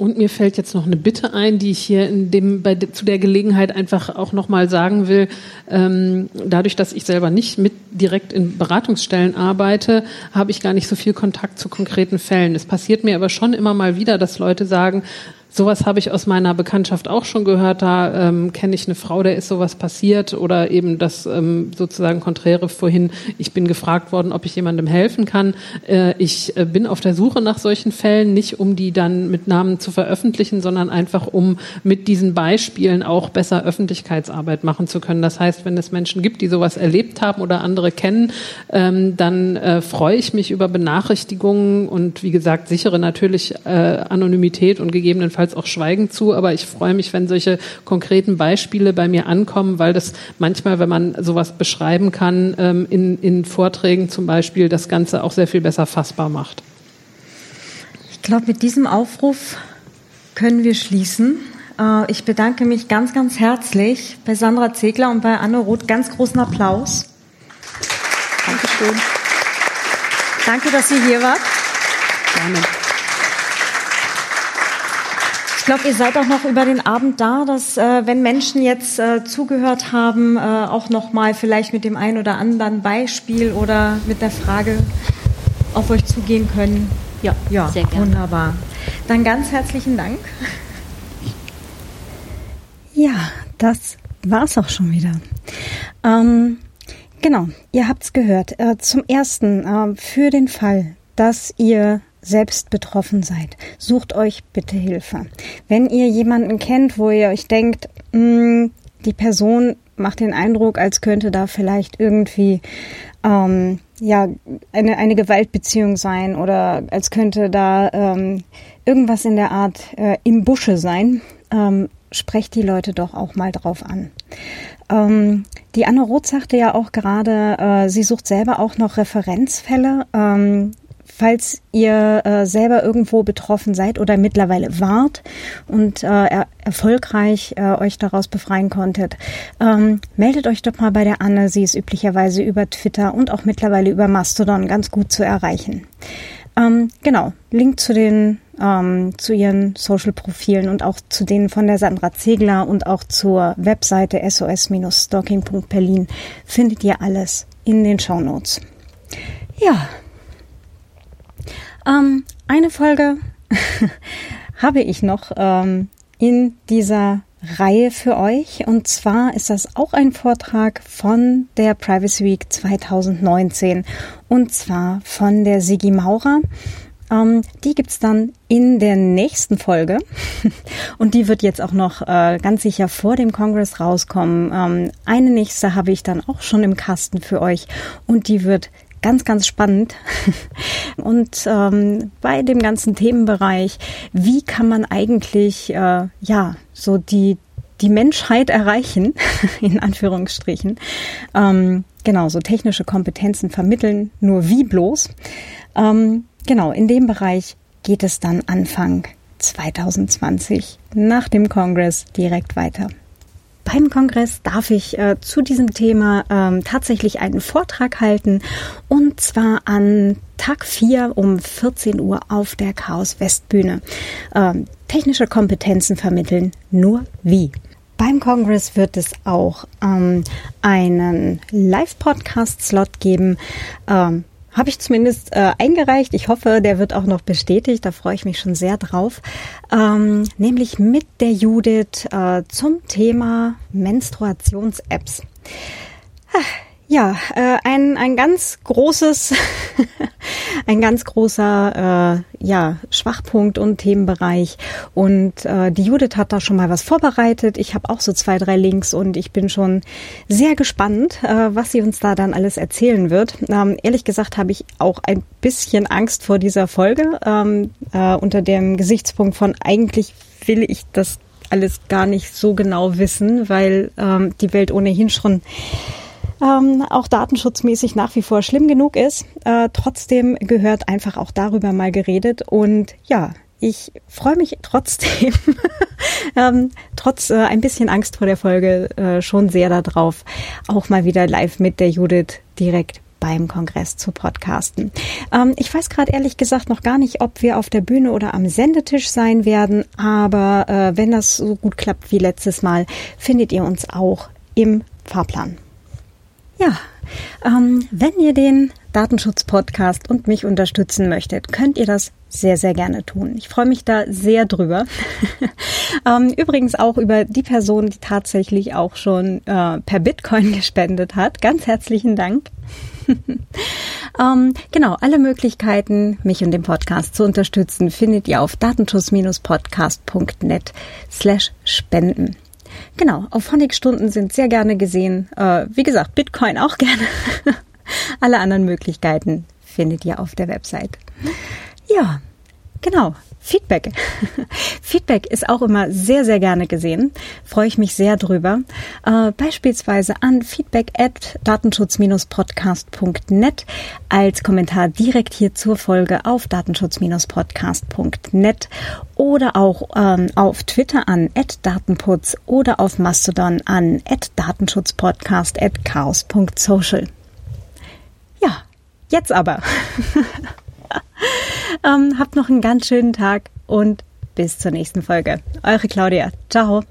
Und mir fällt jetzt noch eine Bitte ein, die ich hier in dem, bei, zu der Gelegenheit einfach auch nochmal sagen will. Ähm, dadurch, dass ich selber nicht mit direkt in Beratungsstellen arbeite, habe ich gar nicht so viel Kontakt zu konkreten Fällen. Es passiert mir aber schon immer mal wieder, dass Leute sagen, Sowas habe ich aus meiner Bekanntschaft auch schon gehört. Da ähm, kenne ich eine Frau, der ist sowas passiert oder eben das ähm, sozusagen Konträre vorhin. Ich bin gefragt worden, ob ich jemandem helfen kann. Äh, ich äh, bin auf der Suche nach solchen Fällen, nicht um die dann mit Namen zu veröffentlichen, sondern einfach um mit diesen Beispielen auch besser Öffentlichkeitsarbeit machen zu können. Das heißt, wenn es Menschen gibt, die sowas erlebt haben oder andere kennen, ähm, dann äh, freue ich mich über Benachrichtigungen und wie gesagt sichere natürlich äh, Anonymität und gegebenenfalls gegebenenfalls auch Schweigen zu, aber ich freue mich, wenn solche konkreten Beispiele bei mir ankommen, weil das manchmal, wenn man sowas beschreiben kann, ähm, in, in Vorträgen zum Beispiel das Ganze auch sehr viel besser fassbar macht. Ich glaube, mit diesem Aufruf können wir schließen. Äh, ich bedanke mich ganz, ganz herzlich bei Sandra Zegler und bei Anne Roth. Ganz großen Applaus. Dankeschön. Danke, dass ihr hier wart. Gerne. Ich glaube, ihr seid auch noch über den Abend da, dass äh, wenn Menschen jetzt äh, zugehört haben, äh, auch noch mal vielleicht mit dem einen oder anderen Beispiel oder mit der Frage auf euch zugehen können. Ja, ja, sehr gerne. Wunderbar. Dann ganz herzlichen Dank. Ja, das war's auch schon wieder. Ähm, genau, ihr habt's gehört. Äh, zum ersten, äh, für den Fall, dass ihr selbst betroffen seid, sucht euch bitte Hilfe. Wenn ihr jemanden kennt, wo ihr euch denkt, mh, hm, die Person macht den Eindruck, als könnte da vielleicht irgendwie ähm, ja eine eine Gewaltbeziehung sein oder als könnte da ähm, irgendwas in der Art äh, im Busche sein, ähm, sprecht die Leute doch auch mal drauf an. Ähm, die Anne Roth sagte ja auch gerade, äh, sie sucht selber auch noch Referenzfälle. Ähm, falls ihr äh, selber irgendwo betroffen seid oder mittlerweile wart und äh, er erfolgreich äh, euch daraus befreien konntet, ähm, meldet euch doch mal bei der Anne. Sie ist üblicherweise über Twitter und auch mittlerweile über Mastodon ganz gut zu erreichen. Ähm, genau, Link zu den ähm, zu ihren Social-Profilen und auch zu denen von der Sandra Zegler und auch zur Webseite sos-stalking.berlin findet ihr alles in den Show Notes. Ja, ähm, eine Folge habe ich noch ähm, in dieser Reihe für euch. Und zwar ist das auch ein Vortrag von der Privacy Week 2019. Und zwar von der Sigi Maurer. Ähm, die gibt's dann in der nächsten Folge. Und die wird jetzt auch noch äh, ganz sicher vor dem Kongress rauskommen. Ähm, eine nächste habe ich dann auch schon im Kasten für euch. Und die wird ganz, ganz spannend. Und ähm, bei dem ganzen Themenbereich, wie kann man eigentlich äh, ja so die die Menschheit erreichen, in Anführungsstrichen. Ähm, genau, so technische Kompetenzen vermitteln, nur wie bloß. Ähm, genau, in dem Bereich geht es dann Anfang 2020 nach dem Kongress direkt weiter beim Kongress darf ich äh, zu diesem Thema ähm, tatsächlich einen Vortrag halten und zwar an Tag 4 um 14 Uhr auf der Chaos Westbühne. Ähm, technische Kompetenzen vermitteln, nur wie. Beim Kongress wird es auch ähm, einen Live-Podcast-Slot geben. Ähm, habe ich zumindest äh, eingereicht. Ich hoffe, der wird auch noch bestätigt. Da freue ich mich schon sehr drauf. Ähm, nämlich mit der Judith äh, zum Thema Menstruations-Apps. Ja, äh, ein, ein ganz großes ein ganz großer äh, ja, Schwachpunkt und Themenbereich. Und äh, die Judith hat da schon mal was vorbereitet. Ich habe auch so zwei, drei Links und ich bin schon sehr gespannt, äh, was sie uns da dann alles erzählen wird. Ähm, ehrlich gesagt habe ich auch ein bisschen Angst vor dieser Folge ähm, äh, unter dem Gesichtspunkt von eigentlich will ich das alles gar nicht so genau wissen, weil ähm, die Welt ohnehin schon ähm, auch datenschutzmäßig nach wie vor schlimm genug ist. Äh, trotzdem gehört einfach auch darüber mal geredet. Und ja, ich freue mich trotzdem, ähm, trotz äh, ein bisschen Angst vor der Folge, äh, schon sehr darauf, auch mal wieder live mit der Judith direkt beim Kongress zu podcasten. Ähm, ich weiß gerade ehrlich gesagt noch gar nicht, ob wir auf der Bühne oder am Sendetisch sein werden, aber äh, wenn das so gut klappt wie letztes Mal, findet ihr uns auch im Fahrplan. Ja, ähm, wenn ihr den Datenschutz-Podcast und mich unterstützen möchtet, könnt ihr das sehr, sehr gerne tun. Ich freue mich da sehr drüber. ähm, übrigens auch über die Person, die tatsächlich auch schon äh, per Bitcoin gespendet hat. Ganz herzlichen Dank. ähm, genau, alle Möglichkeiten, mich und den Podcast zu unterstützen, findet ihr auf datenschutz-podcast.net slash spenden. Genau, auf Phonic-Stunden sind sehr gerne gesehen. Äh, wie gesagt, Bitcoin auch gerne. Alle anderen Möglichkeiten findet ihr auf der Website. Ja, genau. Feedback. Feedback ist auch immer sehr, sehr gerne gesehen. Freue ich mich sehr drüber. Äh, beispielsweise an feedback at datenschutz-podcast.net als Kommentar direkt hier zur Folge auf datenschutz-podcast.net oder auch ähm, auf Twitter an at datenputz oder auf Mastodon an at datenschutzpodcast at chaos.social. Ja, jetzt aber. ähm, habt noch einen ganz schönen Tag und bis zur nächsten Folge. Eure Claudia. Ciao.